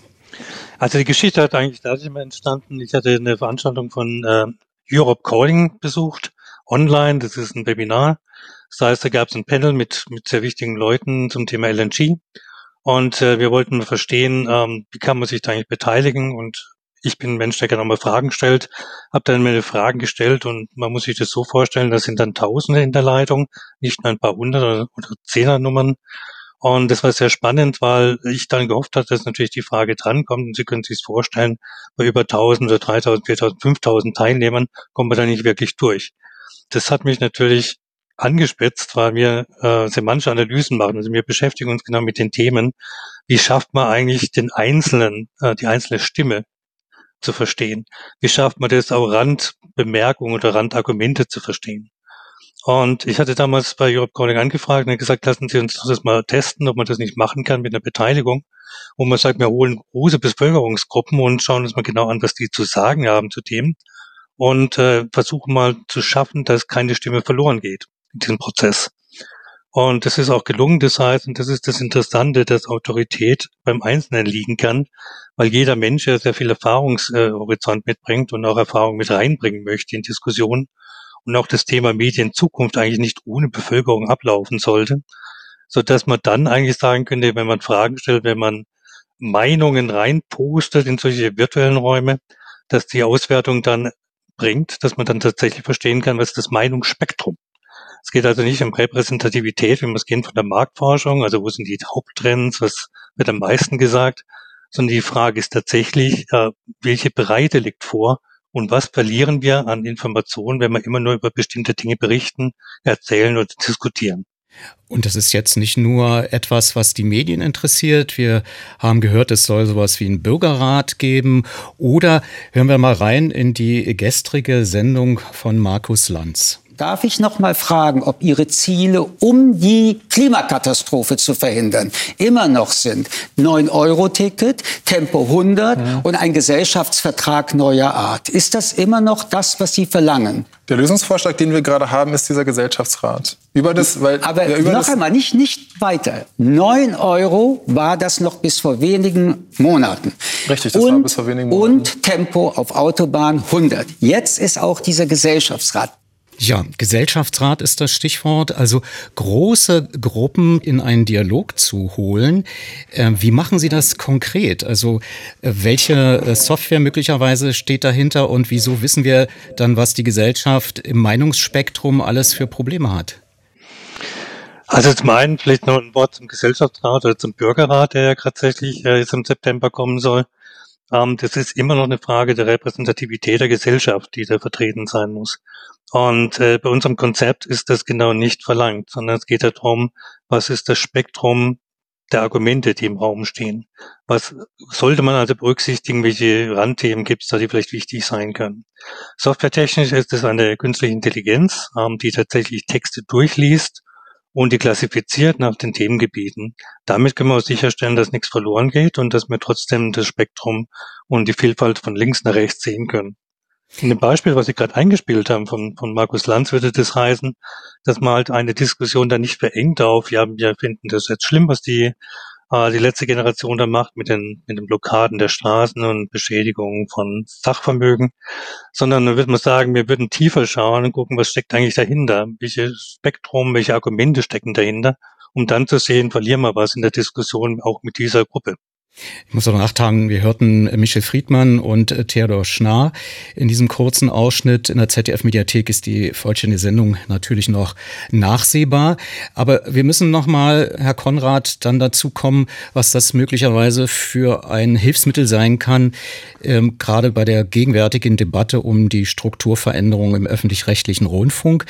Also die Geschichte hat eigentlich dadurch entstanden. Ich hatte eine Veranstaltung von äh, Europe Calling besucht online. Das ist ein Webinar. Das heißt, da gab es ein Panel mit, mit sehr wichtigen Leuten zum Thema LNG. Und äh, wir wollten verstehen, ähm, wie kann man sich da eigentlich beteiligen. Und ich bin ein Mensch, der gerne mal Fragen stellt, habe dann meine Fragen gestellt und man muss sich das so vorstellen, das sind dann Tausende in der Leitung, nicht nur ein paar hundert oder, oder Zehnernummern. Und das war sehr spannend, weil ich dann gehofft hatte, dass natürlich die Frage drankommt. Und Sie können sich vorstellen, bei über 1000 oder 3000, 4000, 5000 Teilnehmern kommen wir da nicht wirklich durch das hat mich natürlich angespitzt, weil wir äh, semantische Analysen machen. Also wir beschäftigen uns genau mit den Themen, wie schafft man eigentlich den Einzelnen, äh, die einzelne Stimme zu verstehen? Wie schafft man das auch Randbemerkungen oder Randargumente zu verstehen? Und ich hatte damals bei Europe Calling angefragt und gesagt, lassen Sie uns das mal testen, ob man das nicht machen kann mit einer Beteiligung. Und man sagt, wir holen große Bevölkerungsgruppen und schauen uns mal genau an, was die zu sagen haben zu Themen und äh, versuchen mal zu schaffen, dass keine Stimme verloren geht in diesem Prozess. Und das ist auch gelungen. Das heißt, und das ist das Interessante, dass Autorität beim Einzelnen liegen kann, weil jeder Mensch ja sehr viel Erfahrungshorizont mitbringt und auch Erfahrung mit reinbringen möchte in Diskussionen. Und auch das Thema Medienzukunft eigentlich nicht ohne Bevölkerung ablaufen sollte, so dass man dann eigentlich sagen könnte, wenn man Fragen stellt, wenn man Meinungen reinpostet in solche virtuellen Räume, dass die Auswertung dann bringt, dass man dann tatsächlich verstehen kann, was ist das Meinungsspektrum. Es geht also nicht um Repräsentativität, wie wir es gehen von der Marktforschung, also wo sind die Haupttrends, was wird am meisten gesagt, sondern die Frage ist tatsächlich, äh, welche Breite liegt vor und was verlieren wir an Informationen, wenn wir immer nur über bestimmte Dinge berichten, erzählen oder diskutieren. Und das ist jetzt nicht nur etwas, was die Medien interessiert. Wir haben gehört, es soll sowas wie einen Bürgerrat geben. Oder hören wir mal rein in die gestrige Sendung von Markus Lanz. Darf ich noch mal fragen, ob Ihre Ziele, um die Klimakatastrophe zu verhindern, immer noch sind 9-Euro-Ticket, Tempo 100 mhm. und ein Gesellschaftsvertrag neuer Art? Ist das immer noch das, was Sie verlangen? Der Lösungsvorschlag, den wir gerade haben, ist dieser Gesellschaftsrat. Über das, weil, Aber ja, über noch einmal, nicht, nicht weiter. 9 Euro war das noch bis vor wenigen Monaten. Richtig, das und, war bis vor wenigen Monaten. Und Tempo auf Autobahn 100. Jetzt ist auch dieser Gesellschaftsrat. Ja, Gesellschaftsrat ist das Stichwort. Also große Gruppen in einen Dialog zu holen. Äh, wie machen Sie das konkret? Also äh, welche äh, Software möglicherweise steht dahinter und wieso wissen wir dann, was die Gesellschaft im Meinungsspektrum alles für Probleme hat? Also zum einen vielleicht noch ein Wort zum Gesellschaftsrat oder zum Bürgerrat, der ja tatsächlich jetzt im September kommen soll. Ähm, das ist immer noch eine Frage der Repräsentativität der Gesellschaft, die da vertreten sein muss. Und äh, bei unserem Konzept ist das genau nicht verlangt, sondern es geht darum, was ist das Spektrum der Argumente, die im Raum stehen. Was sollte man also berücksichtigen, welche Randthemen gibt es da, die vielleicht wichtig sein können. Softwaretechnisch ist es eine künstliche Intelligenz, ähm, die tatsächlich Texte durchliest und die klassifiziert nach den Themengebieten. Damit können wir auch sicherstellen, dass nichts verloren geht und dass wir trotzdem das Spektrum und die Vielfalt von links nach rechts sehen können. In dem Beispiel, was Sie gerade eingespielt haben von, von Markus Lanz, würde das heißen, dass man halt eine Diskussion da nicht verengt auf, ja, wir finden das jetzt schlimm, was die, äh, die letzte Generation da macht mit den, mit den Blockaden der Straßen und Beschädigungen von Sachvermögen, sondern dann würde man sagen, wir würden tiefer schauen und gucken, was steckt eigentlich dahinter, welches Spektrum, welche Argumente stecken dahinter, um dann zu sehen, verlieren wir was in der Diskussion auch mit dieser Gruppe. Ich muss auch nachtragen, wir hörten Michel Friedmann und Theodor Schnarr in diesem kurzen Ausschnitt. In der ZDF-Mediathek ist die vollständige Sendung natürlich noch nachsehbar. Aber wir müssen nochmal, Herr Konrad, dann dazu kommen, was das möglicherweise für ein Hilfsmittel sein kann, ähm, gerade bei der gegenwärtigen Debatte um die Strukturveränderung im öffentlich-rechtlichen Rundfunk.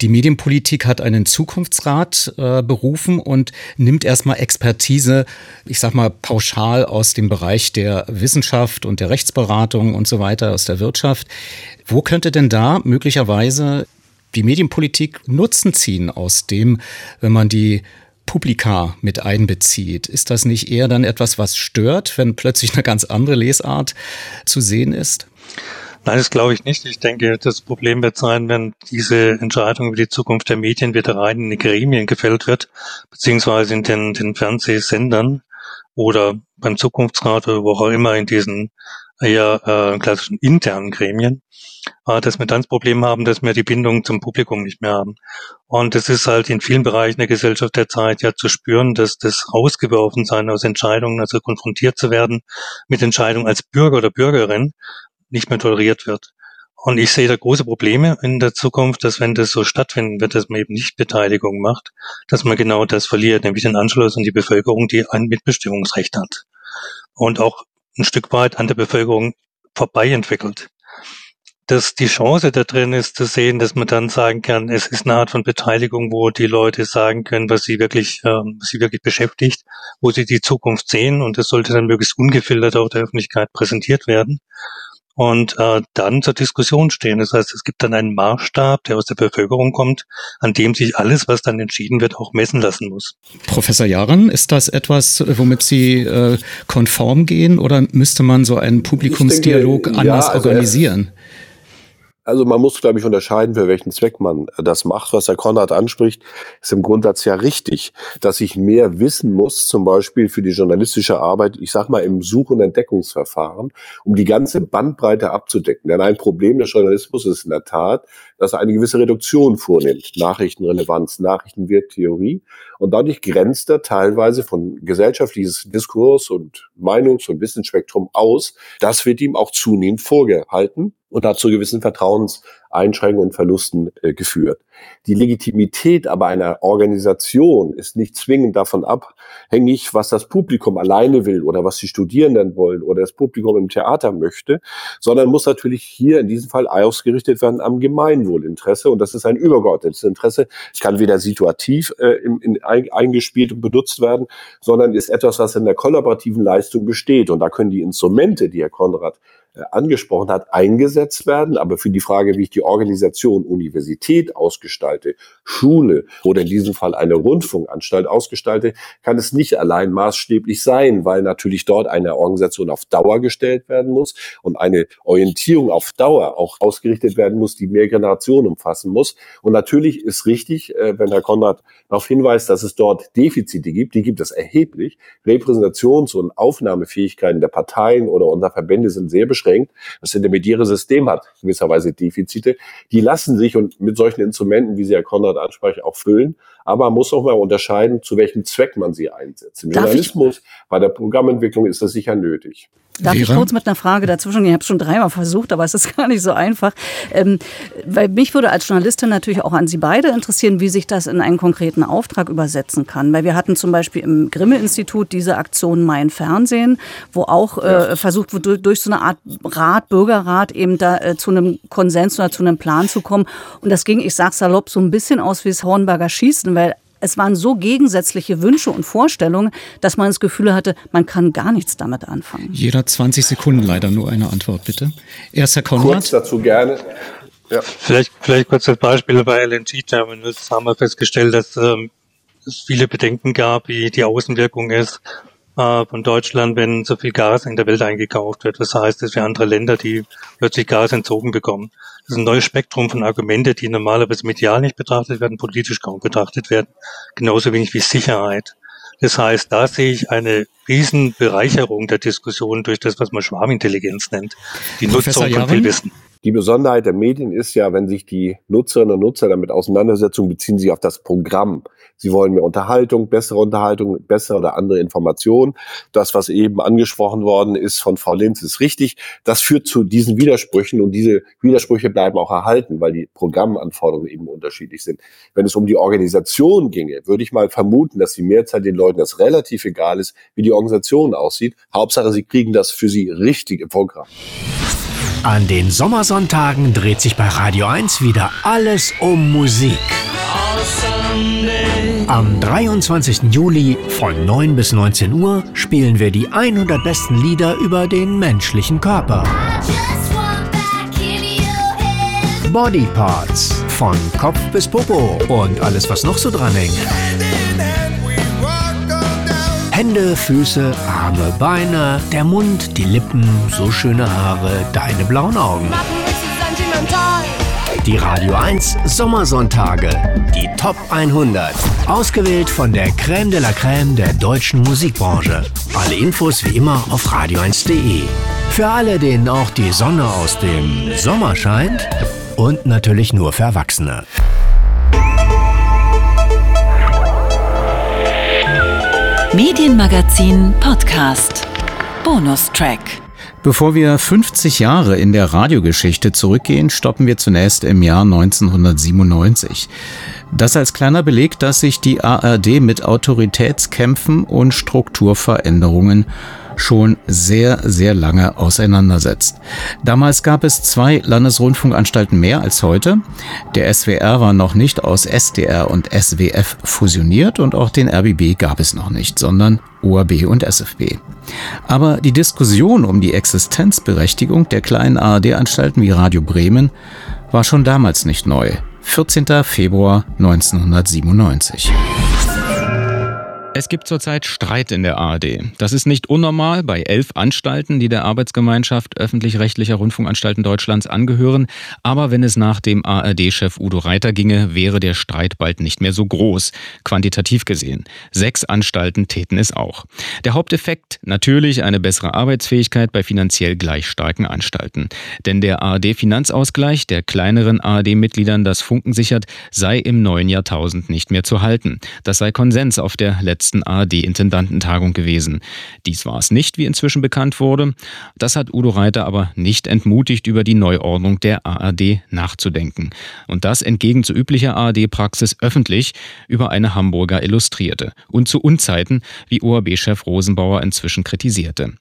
Die Medienpolitik hat einen Zukunftsrat äh, berufen und nimmt erstmal Expertise, ich sag mal pauschal pauschal aus dem Bereich der Wissenschaft und der Rechtsberatung und so weiter, aus der Wirtschaft. Wo könnte denn da möglicherweise die Medienpolitik Nutzen ziehen aus dem, wenn man die Publika mit einbezieht? Ist das nicht eher dann etwas, was stört, wenn plötzlich eine ganz andere Lesart zu sehen ist? Nein, das glaube ich nicht. Ich denke, das Problem wird sein, wenn diese Entscheidung über die Zukunft der Medien wieder rein in die Gremien gefällt wird, beziehungsweise in den, den Fernsehsendern oder beim Zukunftsrat oder wo auch immer in diesen eher äh, klassischen internen Gremien, äh, dass wir dann das Problem haben, dass wir die Bindung zum Publikum nicht mehr haben. Und das ist halt in vielen Bereichen der Gesellschaft der Zeit ja zu spüren, dass das rausgeworfen sein aus Entscheidungen, also konfrontiert zu werden mit Entscheidungen als Bürger oder Bürgerin, nicht mehr toleriert wird. Und ich sehe da große Probleme in der Zukunft, dass wenn das so stattfinden wird, dass man eben nicht Beteiligung macht, dass man genau das verliert, nämlich den Anschluss an die Bevölkerung, die ein Mitbestimmungsrecht hat. Und auch ein Stück weit an der Bevölkerung vorbei entwickelt. Dass die Chance da drin ist zu sehen, dass man dann sagen kann, es ist eine Art von Beteiligung, wo die Leute sagen können, was sie wirklich, äh, was sie wirklich beschäftigt, wo sie die Zukunft sehen und das sollte dann möglichst ungefiltert auf der Öffentlichkeit präsentiert werden und äh, dann zur Diskussion stehen. Das heißt, es gibt dann einen Maßstab, der aus der Bevölkerung kommt, an dem sich alles, was dann entschieden wird, auch messen lassen muss. Professor Jahren, ist das etwas, womit Sie äh, konform gehen oder müsste man so einen Publikumsdialog denke, anders ja, also organisieren? Also man muss, glaube ich, unterscheiden, für welchen Zweck man das macht. Was Herr Konrad anspricht, ist im Grundsatz ja richtig, dass ich mehr wissen muss, zum Beispiel für die journalistische Arbeit, ich sage mal im Such- und Entdeckungsverfahren, um die ganze Bandbreite abzudecken. Denn ein Problem des Journalismus ist in der Tat, dass er eine gewisse Reduktion vornimmt. Nachrichtenrelevanz, Nachrichtenwerttheorie. Und dadurch grenzt er teilweise von gesellschaftliches Diskurs und Meinungs- und Wissensspektrum aus. Das wird ihm auch zunehmend vorgehalten und hat zu gewissen Vertrauenseinschränkungen und Verlusten äh, geführt. Die Legitimität aber einer Organisation ist nicht zwingend davon abhängig, was das Publikum alleine will oder was die Studierenden wollen oder das Publikum im Theater möchte, sondern muss natürlich hier in diesem Fall ausgerichtet werden am Gemeinwohlinteresse und das ist ein übergeordnetes Interesse. Es kann weder situativ äh, in, in, eingespielt und benutzt werden, sondern ist etwas, was in der kollaborativen Leistung besteht und da können die Instrumente, die Herr Konrad angesprochen hat, eingesetzt werden. Aber für die Frage, wie ich die Organisation Universität ausgestalte, Schule oder in diesem Fall eine Rundfunkanstalt ausgestalte, kann es nicht allein maßstäblich sein, weil natürlich dort eine Organisation auf Dauer gestellt werden muss und eine Orientierung auf Dauer auch ausgerichtet werden muss, die mehr Generationen umfassen muss. Und natürlich ist richtig, äh, wenn Herr Konrad darauf hinweist, dass es dort Defizite gibt, die gibt es erheblich. Repräsentations- und Aufnahmefähigkeiten der Parteien oder unserer Verbände sind sehr beschränkt. Das intermediäre System hat gewisserweise Defizite. Die lassen sich und mit solchen Instrumenten, wie sie Herr Konrad anspricht, auch füllen. Aber man muss auch mal unterscheiden, zu welchem Zweck man sie einsetzt. Im Darf Journalismus, bei der Programmentwicklung ist das sicher nötig. Darf ich kurz mit einer Frage dazwischen? Ich habe es schon dreimal versucht, aber es ist gar nicht so einfach. Ähm, weil mich würde als Journalistin natürlich auch an Sie beide interessieren, wie sich das in einen konkreten Auftrag übersetzen kann. Weil wir hatten zum Beispiel im Grimme-Institut diese Aktion Mein Fernsehen, wo auch äh, versucht wurde, durch so eine Art Rat, Bürgerrat eben da äh, zu einem Konsens oder zu einem Plan zu kommen. Und das ging, ich sag salopp, so ein bisschen aus wie das Hornberger Schießen, weil es waren so gegensätzliche Wünsche und Vorstellungen, dass man das Gefühl hatte, man kann gar nichts damit anfangen. Jeder 20 Sekunden leider nur eine Antwort, bitte. Erst Herr Konrad. Kurz dazu gerne. Ja. Vielleicht, vielleicht kurz als Beispiel bei LNG-Terminals haben wir festgestellt, dass ähm, es viele Bedenken gab, wie die Außenwirkung ist äh, von Deutschland, wenn so viel Gas in der Welt eingekauft wird. Das heißt, es wären andere Länder, die plötzlich Gas entzogen bekommen. Das ist ein neues Spektrum von Argumente, die normalerweise medial nicht betrachtet werden, politisch kaum betrachtet werden. Genauso wenig wie Sicherheit. Das heißt, da sehe ich eine Riesenbereicherung der Diskussion durch das, was man Schwarmintelligenz nennt. Die Nutzung von viel Wissen. Die Besonderheit der Medien ist ja, wenn sich die Nutzerinnen und Nutzer damit auseinandersetzen, beziehen sie auf das Programm. Sie wollen mehr Unterhaltung, bessere Unterhaltung, bessere oder andere Informationen. Das, was eben angesprochen worden ist von Frau Linz, ist richtig. Das führt zu diesen Widersprüchen und diese Widersprüche bleiben auch erhalten, weil die Programmanforderungen eben unterschiedlich sind. Wenn es um die Organisation ginge, würde ich mal vermuten, dass die Mehrzahl den Leuten das relativ egal ist, wie die Organisation aussieht. Hauptsache, sie kriegen das für sie richtig im Programm. An den Sommersonntagen dreht sich bei Radio 1 wieder alles um Musik. Am 23. Juli von 9 bis 19 Uhr spielen wir die 100 besten Lieder über den menschlichen Körper. Body Parts von Kopf bis Popo und alles, was noch so dran hängt. Hände, Füße, Arme, Beine, der Mund, die Lippen, so schöne Haare, deine blauen Augen. Die Radio 1 Sommersonntage. Die Top 100. Ausgewählt von der Crème de la Crème der deutschen Musikbranche. Alle Infos wie immer auf radio1.de. Für alle, denen auch die Sonne aus dem Sommer scheint. Und natürlich nur für Erwachsene. Medienmagazin Podcast. Bonustrack. Bevor wir 50 Jahre in der Radiogeschichte zurückgehen, stoppen wir zunächst im Jahr 1997. Das als kleiner Beleg, dass sich die ARD mit Autoritätskämpfen und Strukturveränderungen schon sehr, sehr lange auseinandersetzt. Damals gab es zwei Landesrundfunkanstalten mehr als heute. Der SWR war noch nicht aus SDR und SWF fusioniert und auch den RBB gab es noch nicht, sondern ORB und SFB. Aber die Diskussion um die Existenzberechtigung der kleinen ARD-Anstalten wie Radio Bremen war schon damals nicht neu. 14. Februar 1997. Es gibt zurzeit Streit in der ARD. Das ist nicht unnormal bei elf Anstalten, die der Arbeitsgemeinschaft öffentlich-rechtlicher Rundfunkanstalten Deutschlands angehören. Aber wenn es nach dem ARD-Chef Udo Reiter ginge, wäre der Streit bald nicht mehr so groß, quantitativ gesehen. Sechs Anstalten täten es auch. Der Haupteffekt natürlich eine bessere Arbeitsfähigkeit bei finanziell gleich starken Anstalten. Denn der ARD-Finanzausgleich, der kleineren ARD-Mitgliedern das Funken sichert, sei im neuen Jahrtausend nicht mehr zu halten. Das sei Konsens auf der letzten letzten ARD-Intendantentagung gewesen. Dies war es nicht, wie inzwischen bekannt wurde. Das hat Udo Reiter aber nicht entmutigt, über die Neuordnung der ARD nachzudenken. Und das entgegen zu üblicher ARD-Praxis öffentlich über eine Hamburger Illustrierte. Und zu Unzeiten, wie ORB-Chef Rosenbauer inzwischen kritisierte.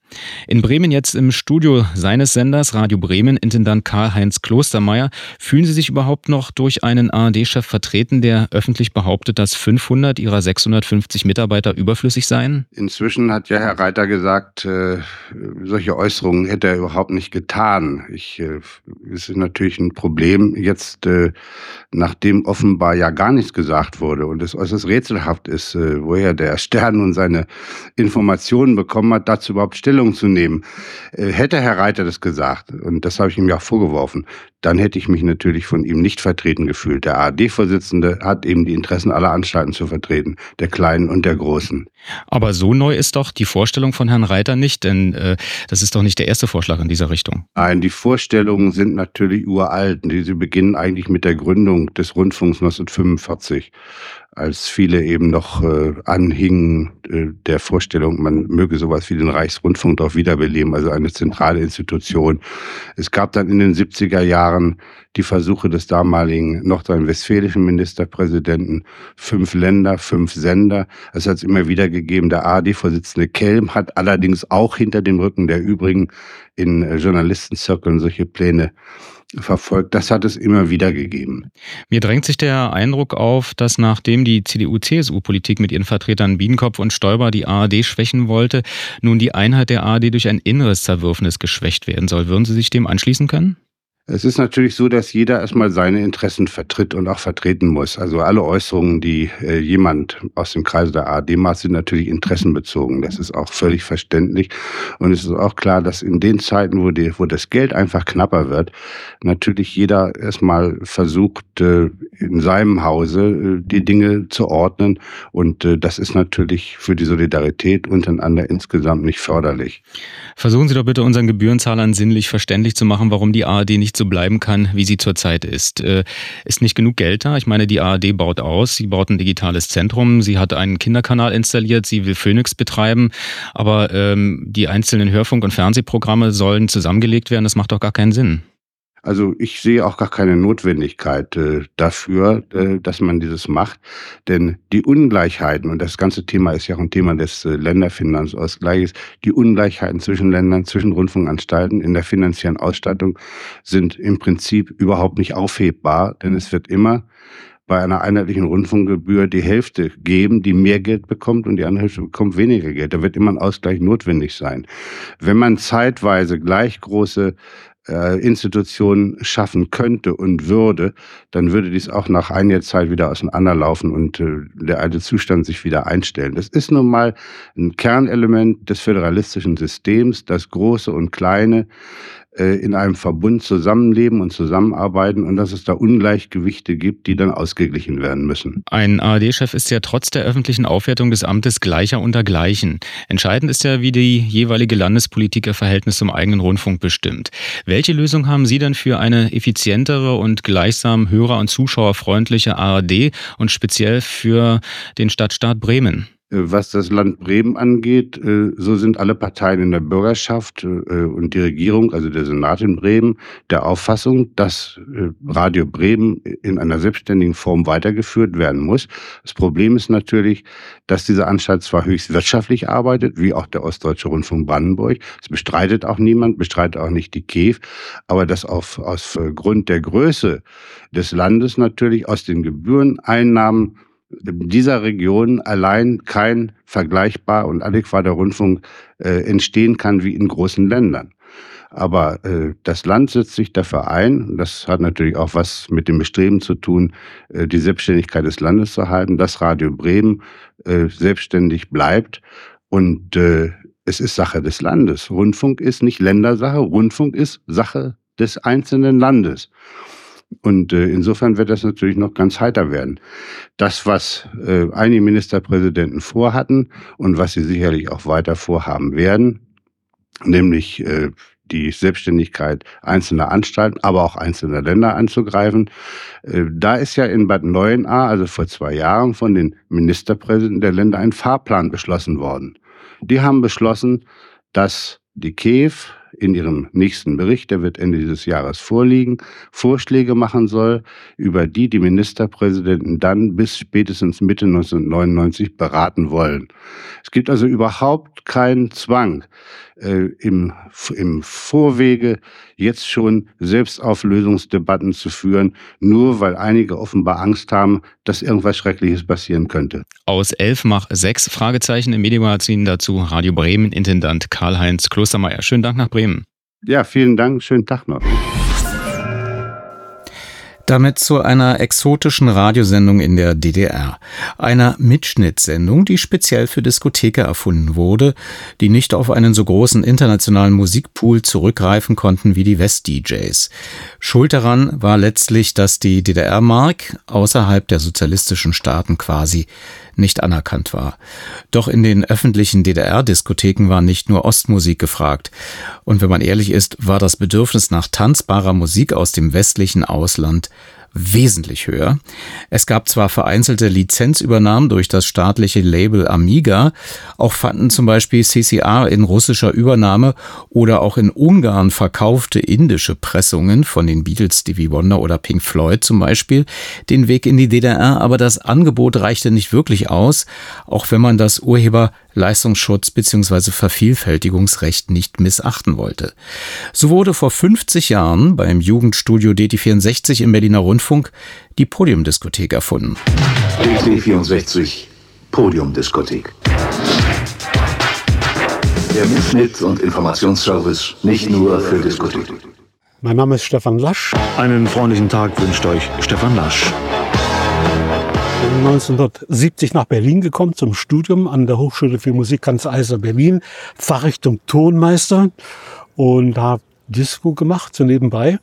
In Bremen jetzt im Studio seines Senders Radio Bremen, Intendant Karl-Heinz Klostermeier, fühlen Sie sich überhaupt noch durch einen ARD-Chef vertreten, der öffentlich behauptet, dass 500 ihrer 650 Mitarbeiter Mitarbeiter überflüssig seien? Inzwischen hat ja Herr Reiter gesagt, äh, solche Äußerungen hätte er überhaupt nicht getan. Ich, äh, es ist natürlich ein Problem jetzt, äh, nachdem offenbar ja gar nichts gesagt wurde und es äußerst rätselhaft ist, woher der Stern und seine Informationen bekommen hat, dazu überhaupt Stellung zu nehmen. Hätte Herr Reiter das gesagt, und das habe ich ihm ja auch vorgeworfen, dann hätte ich mich natürlich von ihm nicht vertreten gefühlt. Der ARD-Vorsitzende hat eben die Interessen aller Anstalten zu vertreten, der Kleinen und der Großen. Aber so neu ist doch die Vorstellung von Herrn Reiter nicht, denn äh, das ist doch nicht der erste Vorschlag in dieser Richtung. Nein, die Vorstellungen sind natürlich uralt. Sie beginnen eigentlich mit der Gründung des Rundfunks 1945 als viele eben noch äh, anhingen äh, der Vorstellung, man möge sowas wie den Reichsrundfunk doch wiederbeleben, also eine zentrale Institution. Es gab dann in den 70er Jahren die Versuche des damaligen nordrhein-westfälischen Ministerpräsidenten, fünf Länder, fünf Sender. Es hat es immer wieder gegeben. Der ARD-Vorsitzende Kelm hat allerdings auch hinter dem Rücken der übrigen in äh, Journalistenzirkeln solche Pläne verfolgt. Das hat es immer wieder gegeben. Mir drängt sich der Eindruck auf, dass nachdem die CDU-CSU-Politik mit ihren Vertretern Biedenkopf und Stoiber die ARD schwächen wollte, nun die Einheit der ARD durch ein inneres Zerwürfnis geschwächt werden soll. Würden Sie sich dem anschließen können? Es ist natürlich so, dass jeder erstmal seine Interessen vertritt und auch vertreten muss. Also alle Äußerungen, die äh, jemand aus dem Kreise der ARD macht, sind natürlich interessenbezogen. Das ist auch völlig verständlich. Und es ist auch klar, dass in den Zeiten, wo, die, wo das Geld einfach knapper wird, natürlich jeder erstmal versucht, äh, in seinem Hause äh, die Dinge zu ordnen. Und äh, das ist natürlich für die Solidarität untereinander insgesamt nicht förderlich. Versuchen Sie doch bitte unseren Gebührenzahlern sinnlich verständlich zu machen, warum die ARD nicht so bleiben kann, wie sie zurzeit ist. Äh, ist nicht genug Geld da? Ich meine, die ARD baut aus, sie baut ein digitales Zentrum, sie hat einen Kinderkanal installiert, sie will Phoenix betreiben, aber ähm, die einzelnen Hörfunk- und Fernsehprogramme sollen zusammengelegt werden. Das macht doch gar keinen Sinn. Also ich sehe auch gar keine Notwendigkeit äh, dafür, äh, dass man dieses macht. Denn die Ungleichheiten, und das ganze Thema ist ja auch ein Thema des äh, Länderfinanzausgleichs, die Ungleichheiten zwischen Ländern, zwischen Rundfunkanstalten in der finanziellen Ausstattung sind im Prinzip überhaupt nicht aufhebbar, denn es wird immer bei einer einheitlichen Rundfunkgebühr die Hälfte geben, die mehr Geld bekommt und die andere Hälfte bekommt weniger Geld. Da wird immer ein Ausgleich notwendig sein. Wenn man zeitweise gleich große äh, Institution schaffen könnte und würde, dann würde dies auch nach einiger Zeit wieder auseinanderlaufen und äh, der alte Zustand sich wieder einstellen. Das ist nun mal ein Kernelement des föderalistischen Systems, das Große und Kleine äh, in einem Verbund zusammenleben und zusammenarbeiten und dass es da Ungleichgewichte gibt, die dann ausgeglichen werden müssen. Ein ARD-Chef ist ja trotz der öffentlichen Aufwertung des Amtes gleicher unter Gleichen. Entscheidend ist ja, wie die jeweilige Landespolitik ihr Verhältnis zum eigenen Rundfunk bestimmt. Welche Lösung haben Sie denn für eine effizientere und gleichsam hörer- und zuschauerfreundliche ARD und speziell für den Stadtstaat Bremen? Äh, was das Land Bremen angeht, äh, so sind alle Parteien in der Bürgerschaft äh, und die Regierung, also der Senat in Bremen, der Auffassung, dass Radio Bremen in einer selbstständigen Form weitergeführt werden muss. Das Problem ist natürlich, dass diese Anstalt zwar höchst wirtschaftlich arbeitet, wie auch der Ostdeutsche Rundfunk Brandenburg. Es bestreitet auch niemand, bestreitet auch nicht die KEF, aber dass auf, aus Grund der Größe des Landes natürlich aus den Gebühreneinnahmen dieser Region allein kein vergleichbar und adäquater Rundfunk äh, entstehen kann wie in großen Ländern. Aber äh, das Land setzt sich dafür ein, das hat natürlich auch was mit dem Bestreben zu tun, äh, die Selbstständigkeit des Landes zu halten, dass Radio Bremen äh, selbstständig bleibt. Und äh, es ist Sache des Landes. Rundfunk ist nicht Ländersache, Rundfunk ist Sache des einzelnen Landes. Und äh, insofern wird das natürlich noch ganz heiter werden. Das, was äh, einige Ministerpräsidenten vorhatten und was sie sicherlich auch weiter vorhaben werden, nämlich äh, die Selbstständigkeit einzelner Anstalten, aber auch einzelner Länder anzugreifen. Äh, da ist ja in Bad Neuenahr, also vor zwei Jahren, von den Ministerpräsidenten der Länder ein Fahrplan beschlossen worden. Die haben beschlossen, dass die KEF in ihrem nächsten Bericht, der wird Ende dieses Jahres vorliegen, Vorschläge machen soll, über die die Ministerpräsidenten dann bis spätestens Mitte 1999 beraten wollen. Es gibt also überhaupt keinen Zwang, äh, im, im Vorwege jetzt schon Selbstauflösungsdebatten zu führen, nur weil einige offenbar Angst haben, dass irgendwas Schreckliches passieren könnte. Aus elf mach sechs Fragezeichen im Medienmagazin dazu Radio Bremen Intendant Karl-Heinz Klostermeier. Schönen Dank nach Bremen. Ja, vielen Dank. Schönen Tag noch. Damit zu einer exotischen Radiosendung in der DDR. Einer Mitschnittsendung, die speziell für Diskotheke erfunden wurde, die nicht auf einen so großen internationalen Musikpool zurückgreifen konnten wie die West-DJs. Schuld daran war letztlich, dass die DDR-Mark außerhalb der sozialistischen Staaten quasi nicht anerkannt war. Doch in den öffentlichen DDR-Diskotheken war nicht nur Ostmusik gefragt. Und wenn man ehrlich ist, war das Bedürfnis nach tanzbarer Musik aus dem westlichen Ausland wesentlich höher. Es gab zwar vereinzelte Lizenzübernahmen durch das staatliche Label Amiga, auch fanden zum Beispiel CCR in russischer Übernahme oder auch in Ungarn verkaufte indische Pressungen von den Beatles, Stevie Wonder oder Pink Floyd zum Beispiel den Weg in die DDR, aber das Angebot reichte nicht wirklich aus, auch wenn man das Urheber Leistungsschutz bzw. Vervielfältigungsrecht nicht missachten wollte. So wurde vor 50 Jahren beim Jugendstudio DT64 im Berliner Rundfunk die Podiumdiskothek erfunden. DT64 Podiumdiskothek. Der Mitschnitt- und Informationsservice nicht nur für Diskothek. Mein Name ist Stefan Lasch. Einen freundlichen Tag wünscht euch Stefan Lasch. 1970 nach Berlin gekommen zum Studium an der Hochschule für Musik Hans Eiser Berlin, Fachrichtung Tonmeister und habe Disco gemacht, so nebenbei.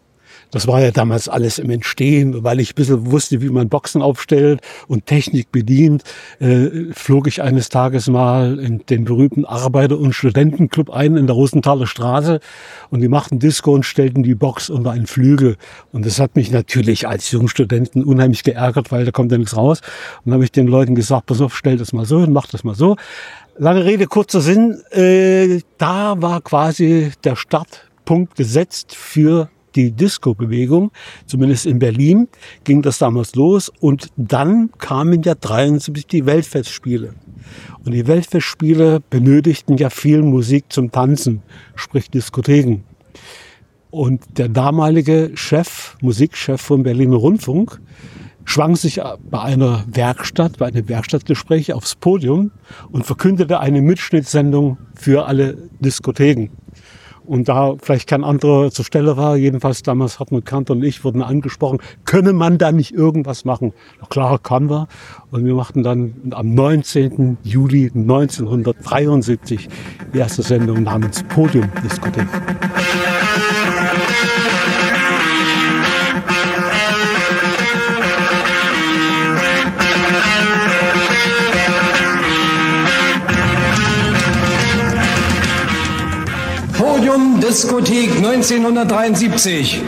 Das war ja damals alles im Entstehen, weil ich ein bisschen wusste, wie man Boxen aufstellt und Technik bedient, äh, flog ich eines Tages mal in den berühmten Arbeiter- und Studentenclub ein in der Rosenthaler Straße und die machten Disco und stellten die Box unter einen Flügel. Und das hat mich natürlich als Jungstudenten unheimlich geärgert, weil da kommt ja nichts raus. Und habe ich den Leuten gesagt, pass auf, stell das mal so und mach das mal so. Lange Rede, kurzer Sinn, äh, da war quasi der Startpunkt gesetzt für die Disco-Bewegung, zumindest in Berlin, ging das damals los. Und dann kamen ja 73 die Weltfestspiele. Und die Weltfestspiele benötigten ja viel Musik zum Tanzen, sprich Diskotheken. Und der damalige Chef, Musikchef vom Berliner Rundfunk, schwang sich bei einer Werkstatt, bei einem Werkstattgespräch aufs Podium und verkündete eine Mitschnittsendung für alle Diskotheken. Und da vielleicht kein anderer zur Stelle war, jedenfalls damals Hartmut Kanter und ich wurden angesprochen, könne man da nicht irgendwas machen? Na klar, kann wir. Und wir machten dann am 19. Juli 1973 die erste Sendung namens Podium Diskothek. Diskothek 1973.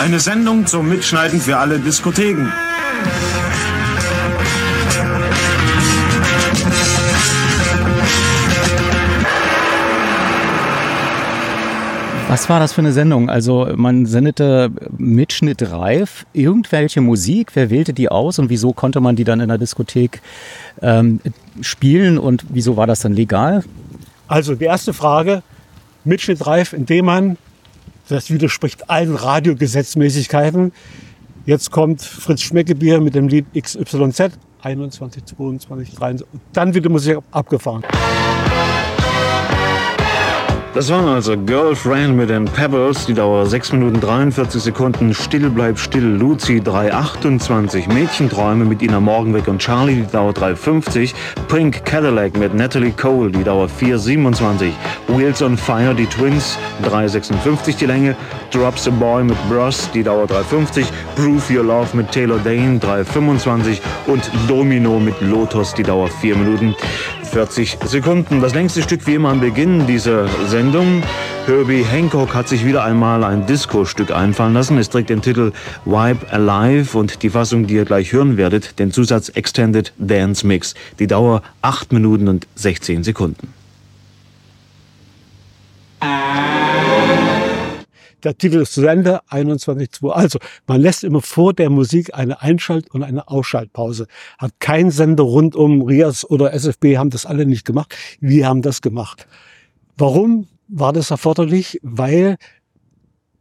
Eine Sendung zum Mitschneiden für alle Diskotheken. Was war das für eine Sendung? Also man sendete Mitschnitt reif, irgendwelche Musik, wer wählte die aus und wieso konnte man die dann in der Diskothek ähm, spielen und wieso war das dann legal? Also die erste Frage, Mitschnittreif, indem man, das widerspricht allen Radiogesetzmäßigkeiten, jetzt kommt Fritz Schmeckebier mit dem Lied XYZ, 21, 22, 23, und dann wird die Musik abgefahren. Das waren also Girlfriend mit den Pebbles, die Dauer 6 Minuten 43 Sekunden, Still bleib still, Lucy 3,28, Mädchenträume mit Ina Morgenweg und Charlie, die Dauer 3,50, Pink Cadillac mit Natalie Cole, die Dauer 4,27, Wheels on Fire, die Twins, 3,56 die Länge, Drops a Boy mit Bros, die Dauer 3,50, Prove Your Love mit Taylor Dane, 3,25 und Domino mit Lotus, die Dauer 4 Minuten 40 Sekunden. Das längste Stück wie immer am Beginn dieser Sendung. Herbie Hancock hat sich wieder einmal ein Disco-Stück einfallen lassen. Es trägt den Titel Wipe Alive und die Fassung, die ihr gleich hören werdet, den Zusatz Extended Dance Mix. Die Dauer 8 Minuten und 16 Sekunden. Ah. Der Titel ist zu Ende, 21.2. Also, man lässt immer vor der Musik eine Einschalt- und eine Ausschaltpause. Hat kein Sender rund um Rias oder SFB haben das alle nicht gemacht. Wir haben das gemacht. Warum war das erforderlich? Weil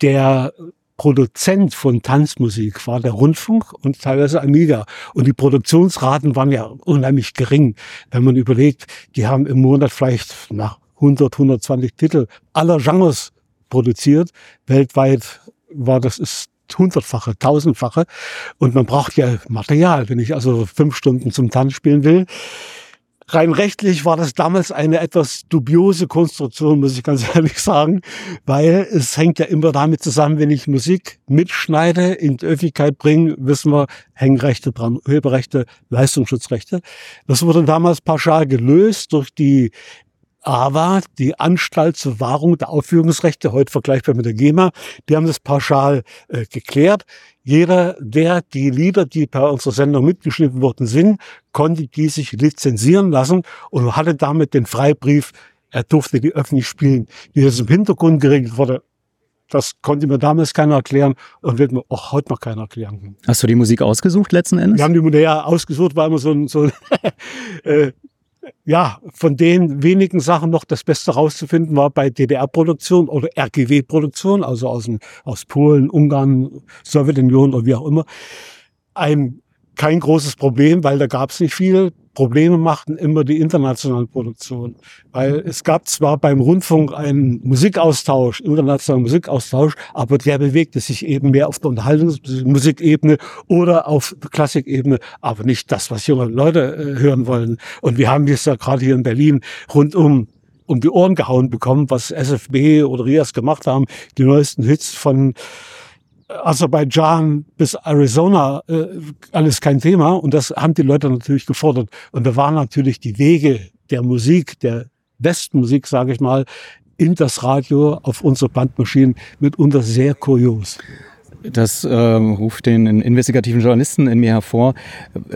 der Produzent von Tanzmusik war der Rundfunk und teilweise Amiga. Und die Produktionsraten waren ja unheimlich gering. Wenn man überlegt, die haben im Monat vielleicht nach 100, 120 Titel aller Genres produziert. Weltweit war das ist hundertfache, tausendfache. Und man braucht ja Material. Wenn ich also fünf Stunden zum Tanz spielen will, Rein rechtlich war das damals eine etwas dubiose Konstruktion, muss ich ganz ehrlich sagen, weil es hängt ja immer damit zusammen, wenn ich Musik mitschneide, in die Öffentlichkeit bringe, wissen wir, Hängrechte dran, Urheberrechte, Leistungsschutzrechte. Das wurde damals pauschal gelöst durch die aber die Anstalt zur Wahrung der Aufführungsrechte, heute vergleichbar mit der GEMA, die haben das pauschal äh, geklärt. Jeder, der die Lieder, die bei unserer Sendung mitgeschnitten worden sind, konnte die sich lizenzieren lassen und hatte damit den Freibrief, er durfte die öffentlich spielen. Wie das im Hintergrund geregelt wurde, das konnte mir damals keiner erklären und wird mir auch heute noch keiner erklären. Hast du die Musik ausgesucht letzten Endes? Wir haben die Musik ja ausgesucht, weil wir so ein, so ein äh, ja, von den wenigen Sachen noch das Beste rauszufinden war bei DDR-Produktion oder RGW-Produktion, also aus, dem, aus Polen, Ungarn, Sowjetunion oder wie auch immer. Ein kein großes Problem, weil da gab es nicht viel. Probleme machten immer die internationalen Produktionen. Weil es gab zwar beim Rundfunk einen Musikaustausch, internationalen Musikaustausch, aber der bewegte sich eben mehr auf der Unterhaltungsmusikebene oder auf der Klassikebene, aber nicht das, was junge Leute äh, hören wollen. Und wir haben jetzt ja gerade hier in Berlin rundum um die Ohren gehauen bekommen, was SFB oder RIAS gemacht haben, die neuesten Hits von Aserbaidschan bis Arizona äh, alles kein Thema. Und das haben die Leute natürlich gefordert. Und da waren natürlich die Wege der Musik, der Westmusik, sage ich mal, in das Radio auf unsere Bandmaschinen mitunter sehr kurios. Das äh, ruft den investigativen Journalisten in mir hervor.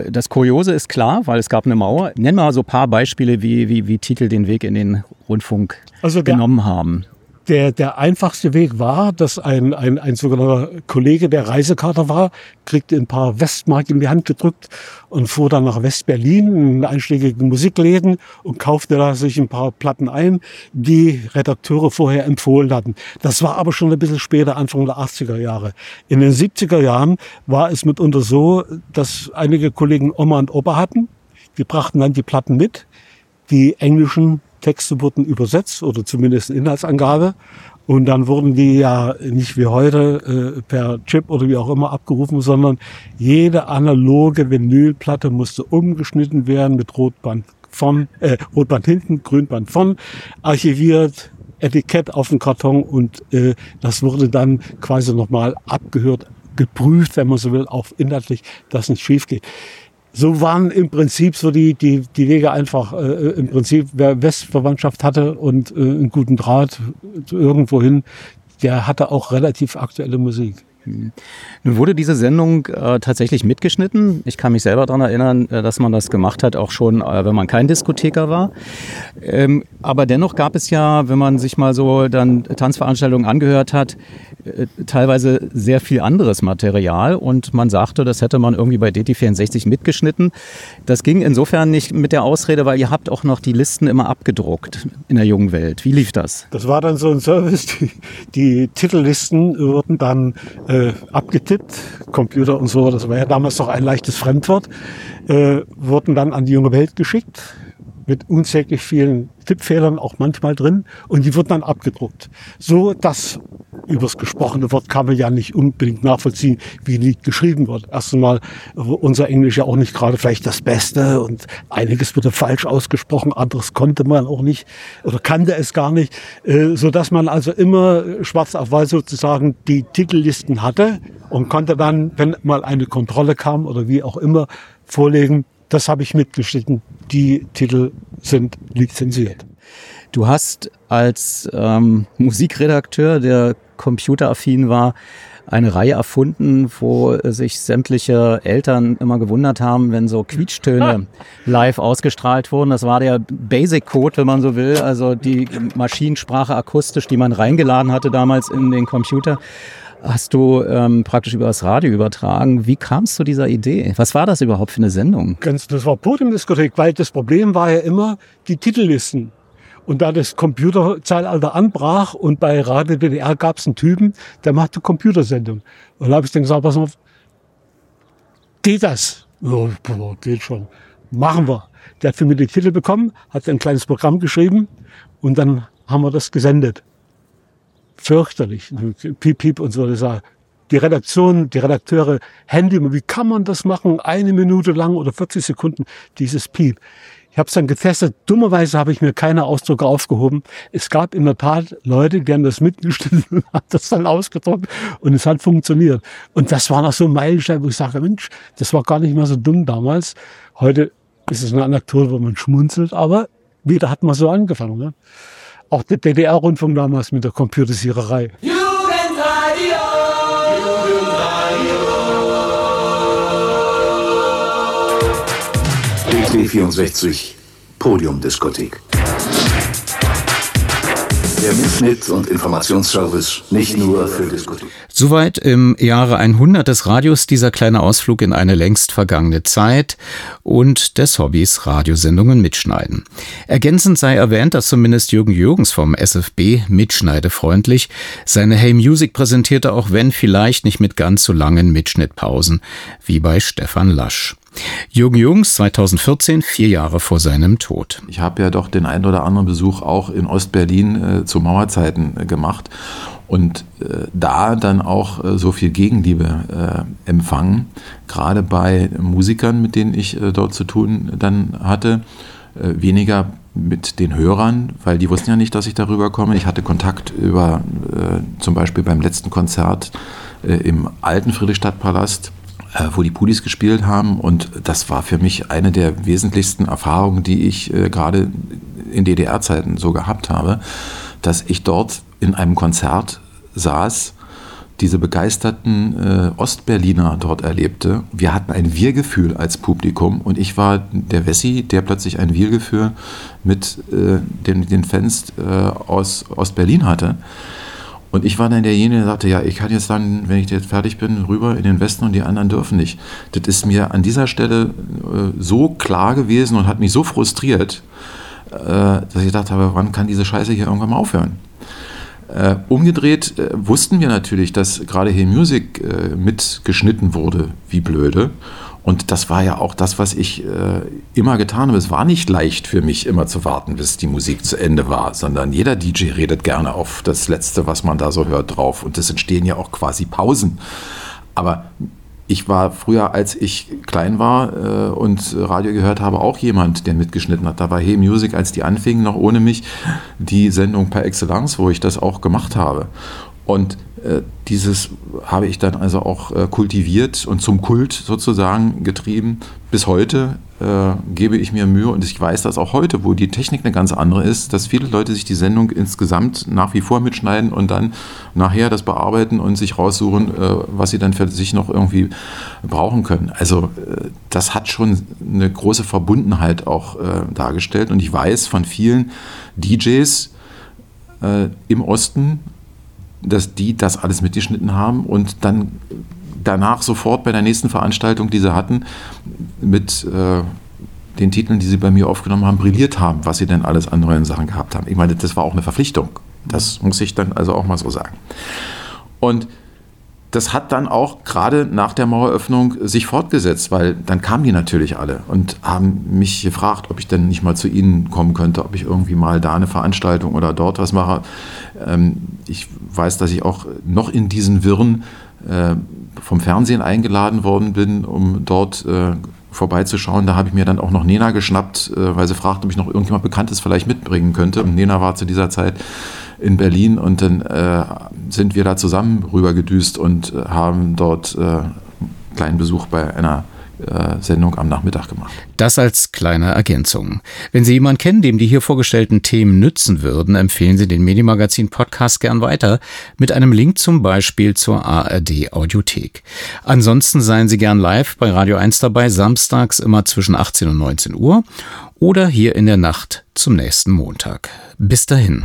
Das Kuriose ist klar, weil es gab eine Mauer. Nenn mal so ein paar Beispiele, wie, wie, wie Titel den Weg in den Rundfunk also der, genommen haben der, der einfachste Weg war, dass ein, ein, ein sogenannter Kollege, der Reisekater war, kriegte ein paar Westmark in die Hand gedrückt und fuhr dann nach West-Berlin in einschlägigen Musikläden und kaufte da sich ein paar Platten ein, die Redakteure vorher empfohlen hatten. Das war aber schon ein bisschen später, Anfang der 80er Jahre. In den 70er Jahren war es mitunter so, dass einige Kollegen Oma und Opa hatten. Die brachten dann die Platten mit. Die englischen Texte wurden übersetzt oder zumindest Inhaltsangabe. Und dann wurden die ja nicht wie heute äh, per Chip oder wie auch immer abgerufen, sondern jede analoge Vinylplatte musste umgeschnitten werden mit Rotband von, äh, Rotband hinten, Grünband von, archiviert, Etikett auf dem Karton und äh, das wurde dann quasi nochmal abgehört, geprüft, wenn man so will, auch inhaltlich, dass nicht schief geht so waren im Prinzip so die, die, die Wege einfach, äh, im Prinzip, wer Westverwandtschaft hatte und äh, einen guten Draht irgendwo hin, der hatte auch relativ aktuelle Musik. Nun wurde diese Sendung äh, tatsächlich mitgeschnitten. Ich kann mich selber daran erinnern, äh, dass man das gemacht hat, auch schon, äh, wenn man kein Diskotheker war. Ähm, aber dennoch gab es ja, wenn man sich mal so dann Tanzveranstaltungen angehört hat, äh, teilweise sehr viel anderes Material und man sagte, das hätte man irgendwie bei DT64 mitgeschnitten. Das ging insofern nicht mit der Ausrede, weil ihr habt auch noch die Listen immer abgedruckt in der jungen Welt. Wie lief das? Das war dann so ein Service. Die, die Titellisten wurden dann äh, abgetippt, Computer und so, das war ja damals noch ein leichtes Fremdwort, äh, wurden dann an die junge Welt geschickt mit unsäglich vielen Tippfehlern auch manchmal drin und die wurden dann abgedruckt. So dass übers gesprochene Wort kann man ja nicht unbedingt nachvollziehen, wie ein Lied geschrieben wird. Erst einmal unser Englisch ja auch nicht gerade vielleicht das Beste und einiges wurde falsch ausgesprochen, anderes konnte man auch nicht oder kannte es gar nicht, äh, so dass man also immer schwarz auf weiß sozusagen die Titellisten hatte und konnte dann, wenn mal eine Kontrolle kam oder wie auch immer, vorlegen, das habe ich mitgeschnitten. Die Titel sind lizenziert. Du hast als ähm, Musikredakteur der computeraffin war, eine Reihe erfunden, wo sich sämtliche Eltern immer gewundert haben, wenn so Quietschtöne live ausgestrahlt wurden. Das war der Basic Code, wenn man so will, also die Maschinensprache akustisch, die man reingeladen hatte damals in den Computer hast du ähm, praktisch über das Radio übertragen. Wie kamst du dieser Idee? Was war das überhaupt für eine Sendung? Ganz, das war Podiumdiskothek, weil das Problem war ja immer die Titellisten. Und da das Computerzeitalter anbrach und bei Radio DDR gab es einen Typen, der machte Computersendung. Und da habe ich dann gesagt, pass auf, geht das? Ja, geht schon. Machen wir. Der hat für mich den Titel bekommen, hat ein kleines Programm geschrieben und dann haben wir das gesendet. Fürchterlich. Piep, piep und so. Das die Redaktion, die Redakteure, Handy, wie kann man das machen? Eine Minute lang oder 40 Sekunden dieses Piep. Ich habe es dann getestet. Dummerweise habe ich mir keine Ausdrucke aufgehoben. Es gab in der Tat Leute, die haben das mitgeschnitten und haben das dann ausgedruckt und es hat funktioniert. Und das war noch so ein Meilenstein, wo ich sage, Mensch, das war gar nicht mal so dumm damals. Heute ist es eine Anekdote, wo man schmunzelt, aber wieder hat man so angefangen. Ne? Auch der DDR-Rundfunk damals mit der Computersiererei. Jugendradio, DT64 Podiumdiskothek. Der Mitschnitt- und Informationsservice nicht nur für Diskothek. Soweit im Jahre 100 des Radios dieser kleine Ausflug in eine längst vergangene Zeit und des Hobbys Radiosendungen mitschneiden. Ergänzend sei erwähnt, dass zumindest Jürgen Jürgens vom SFB mitschneidefreundlich seine Hey Music präsentierte, auch wenn vielleicht nicht mit ganz so langen Mitschnittpausen wie bei Stefan Lasch. Jürgen Jungs 2014, vier Jahre vor seinem Tod. Ich habe ja doch den einen oder anderen Besuch auch in Ostberlin äh, zu Mauerzeiten äh, gemacht und äh, da dann auch äh, so viel Gegenliebe äh, empfangen, gerade bei Musikern, mit denen ich äh, dort zu tun dann hatte, weniger mit den Hörern, weil die wussten ja nicht, dass ich darüber komme. Ich hatte Kontakt über zum Beispiel beim letzten Konzert im alten Friedrichstadtpalast äh, wo die Pulis gespielt haben. Und das war für mich eine der wesentlichsten Erfahrungen, die ich äh, gerade in DDR-Zeiten so gehabt habe, dass ich dort in einem Konzert saß, diese begeisterten äh, Ostberliner dort erlebte. Wir hatten ein Wir-Gefühl als Publikum und ich war der Wessi, der plötzlich ein Wir-Gefühl mit äh, den, den Fans äh, aus Ostberlin hatte. Und ich war dann derjenige, der sagte, ja, ich kann jetzt dann, wenn ich jetzt fertig bin, rüber in den Westen und die anderen dürfen nicht. Das ist mir an dieser Stelle äh, so klar gewesen und hat mich so frustriert, äh, dass ich gedacht habe, wann kann diese Scheiße hier irgendwann mal aufhören? Äh, umgedreht äh, wussten wir natürlich, dass gerade hier Music äh, mitgeschnitten wurde, wie blöde. Und das war ja auch das, was ich äh, immer getan habe. Es war nicht leicht für mich, immer zu warten, bis die Musik zu Ende war, sondern jeder DJ redet gerne auf das Letzte, was man da so hört, drauf. Und es entstehen ja auch quasi Pausen. Aber ich war früher, als ich klein war äh, und Radio gehört habe, auch jemand, der mitgeschnitten hat. Da war Hey Music, als die anfingen, noch ohne mich, die Sendung par excellence, wo ich das auch gemacht habe. Und dieses habe ich dann also auch äh, kultiviert und zum Kult sozusagen getrieben. Bis heute äh, gebe ich mir Mühe und ich weiß, dass auch heute, wo die Technik eine ganz andere ist, dass viele Leute sich die Sendung insgesamt nach wie vor mitschneiden und dann nachher das bearbeiten und sich raussuchen, äh, was sie dann für sich noch irgendwie brauchen können. Also äh, das hat schon eine große Verbundenheit auch äh, dargestellt und ich weiß von vielen DJs im Osten, dass die das alles mitgeschnitten haben und dann danach sofort bei der nächsten Veranstaltung, die sie hatten, mit äh, den Titeln, die sie bei mir aufgenommen haben, brilliert haben, was sie denn alles an neuen Sachen gehabt haben. Ich meine, das war auch eine Verpflichtung. Das muss ich dann also auch mal so sagen. Und das hat dann auch gerade nach der Maueröffnung sich fortgesetzt, weil dann kamen die natürlich alle und haben mich gefragt, ob ich denn nicht mal zu ihnen kommen könnte, ob ich irgendwie mal da eine Veranstaltung oder dort was mache. Ähm, ich weiß, dass ich auch noch in diesen Wirren äh, vom Fernsehen eingeladen worden bin, um dort äh, vorbeizuschauen. Da habe ich mir dann auch noch Nena geschnappt, äh, weil sie fragte, ob ich noch irgendjemand Bekanntes vielleicht mitbringen könnte. Und Nena war zu dieser Zeit in Berlin und dann sind wir da zusammen rübergedüst und äh, haben dort äh, kleinen Besuch bei einer äh, Sendung am Nachmittag gemacht. Das als kleine Ergänzung. Wenn Sie jemanden kennen, dem die hier vorgestellten Themen nützen würden, empfehlen Sie den Medienmagazin Podcast gern weiter mit einem Link zum Beispiel zur ARD Audiothek. Ansonsten seien Sie gern live bei Radio 1 dabei, samstags immer zwischen 18 und 19 Uhr oder hier in der Nacht zum nächsten Montag. Bis dahin.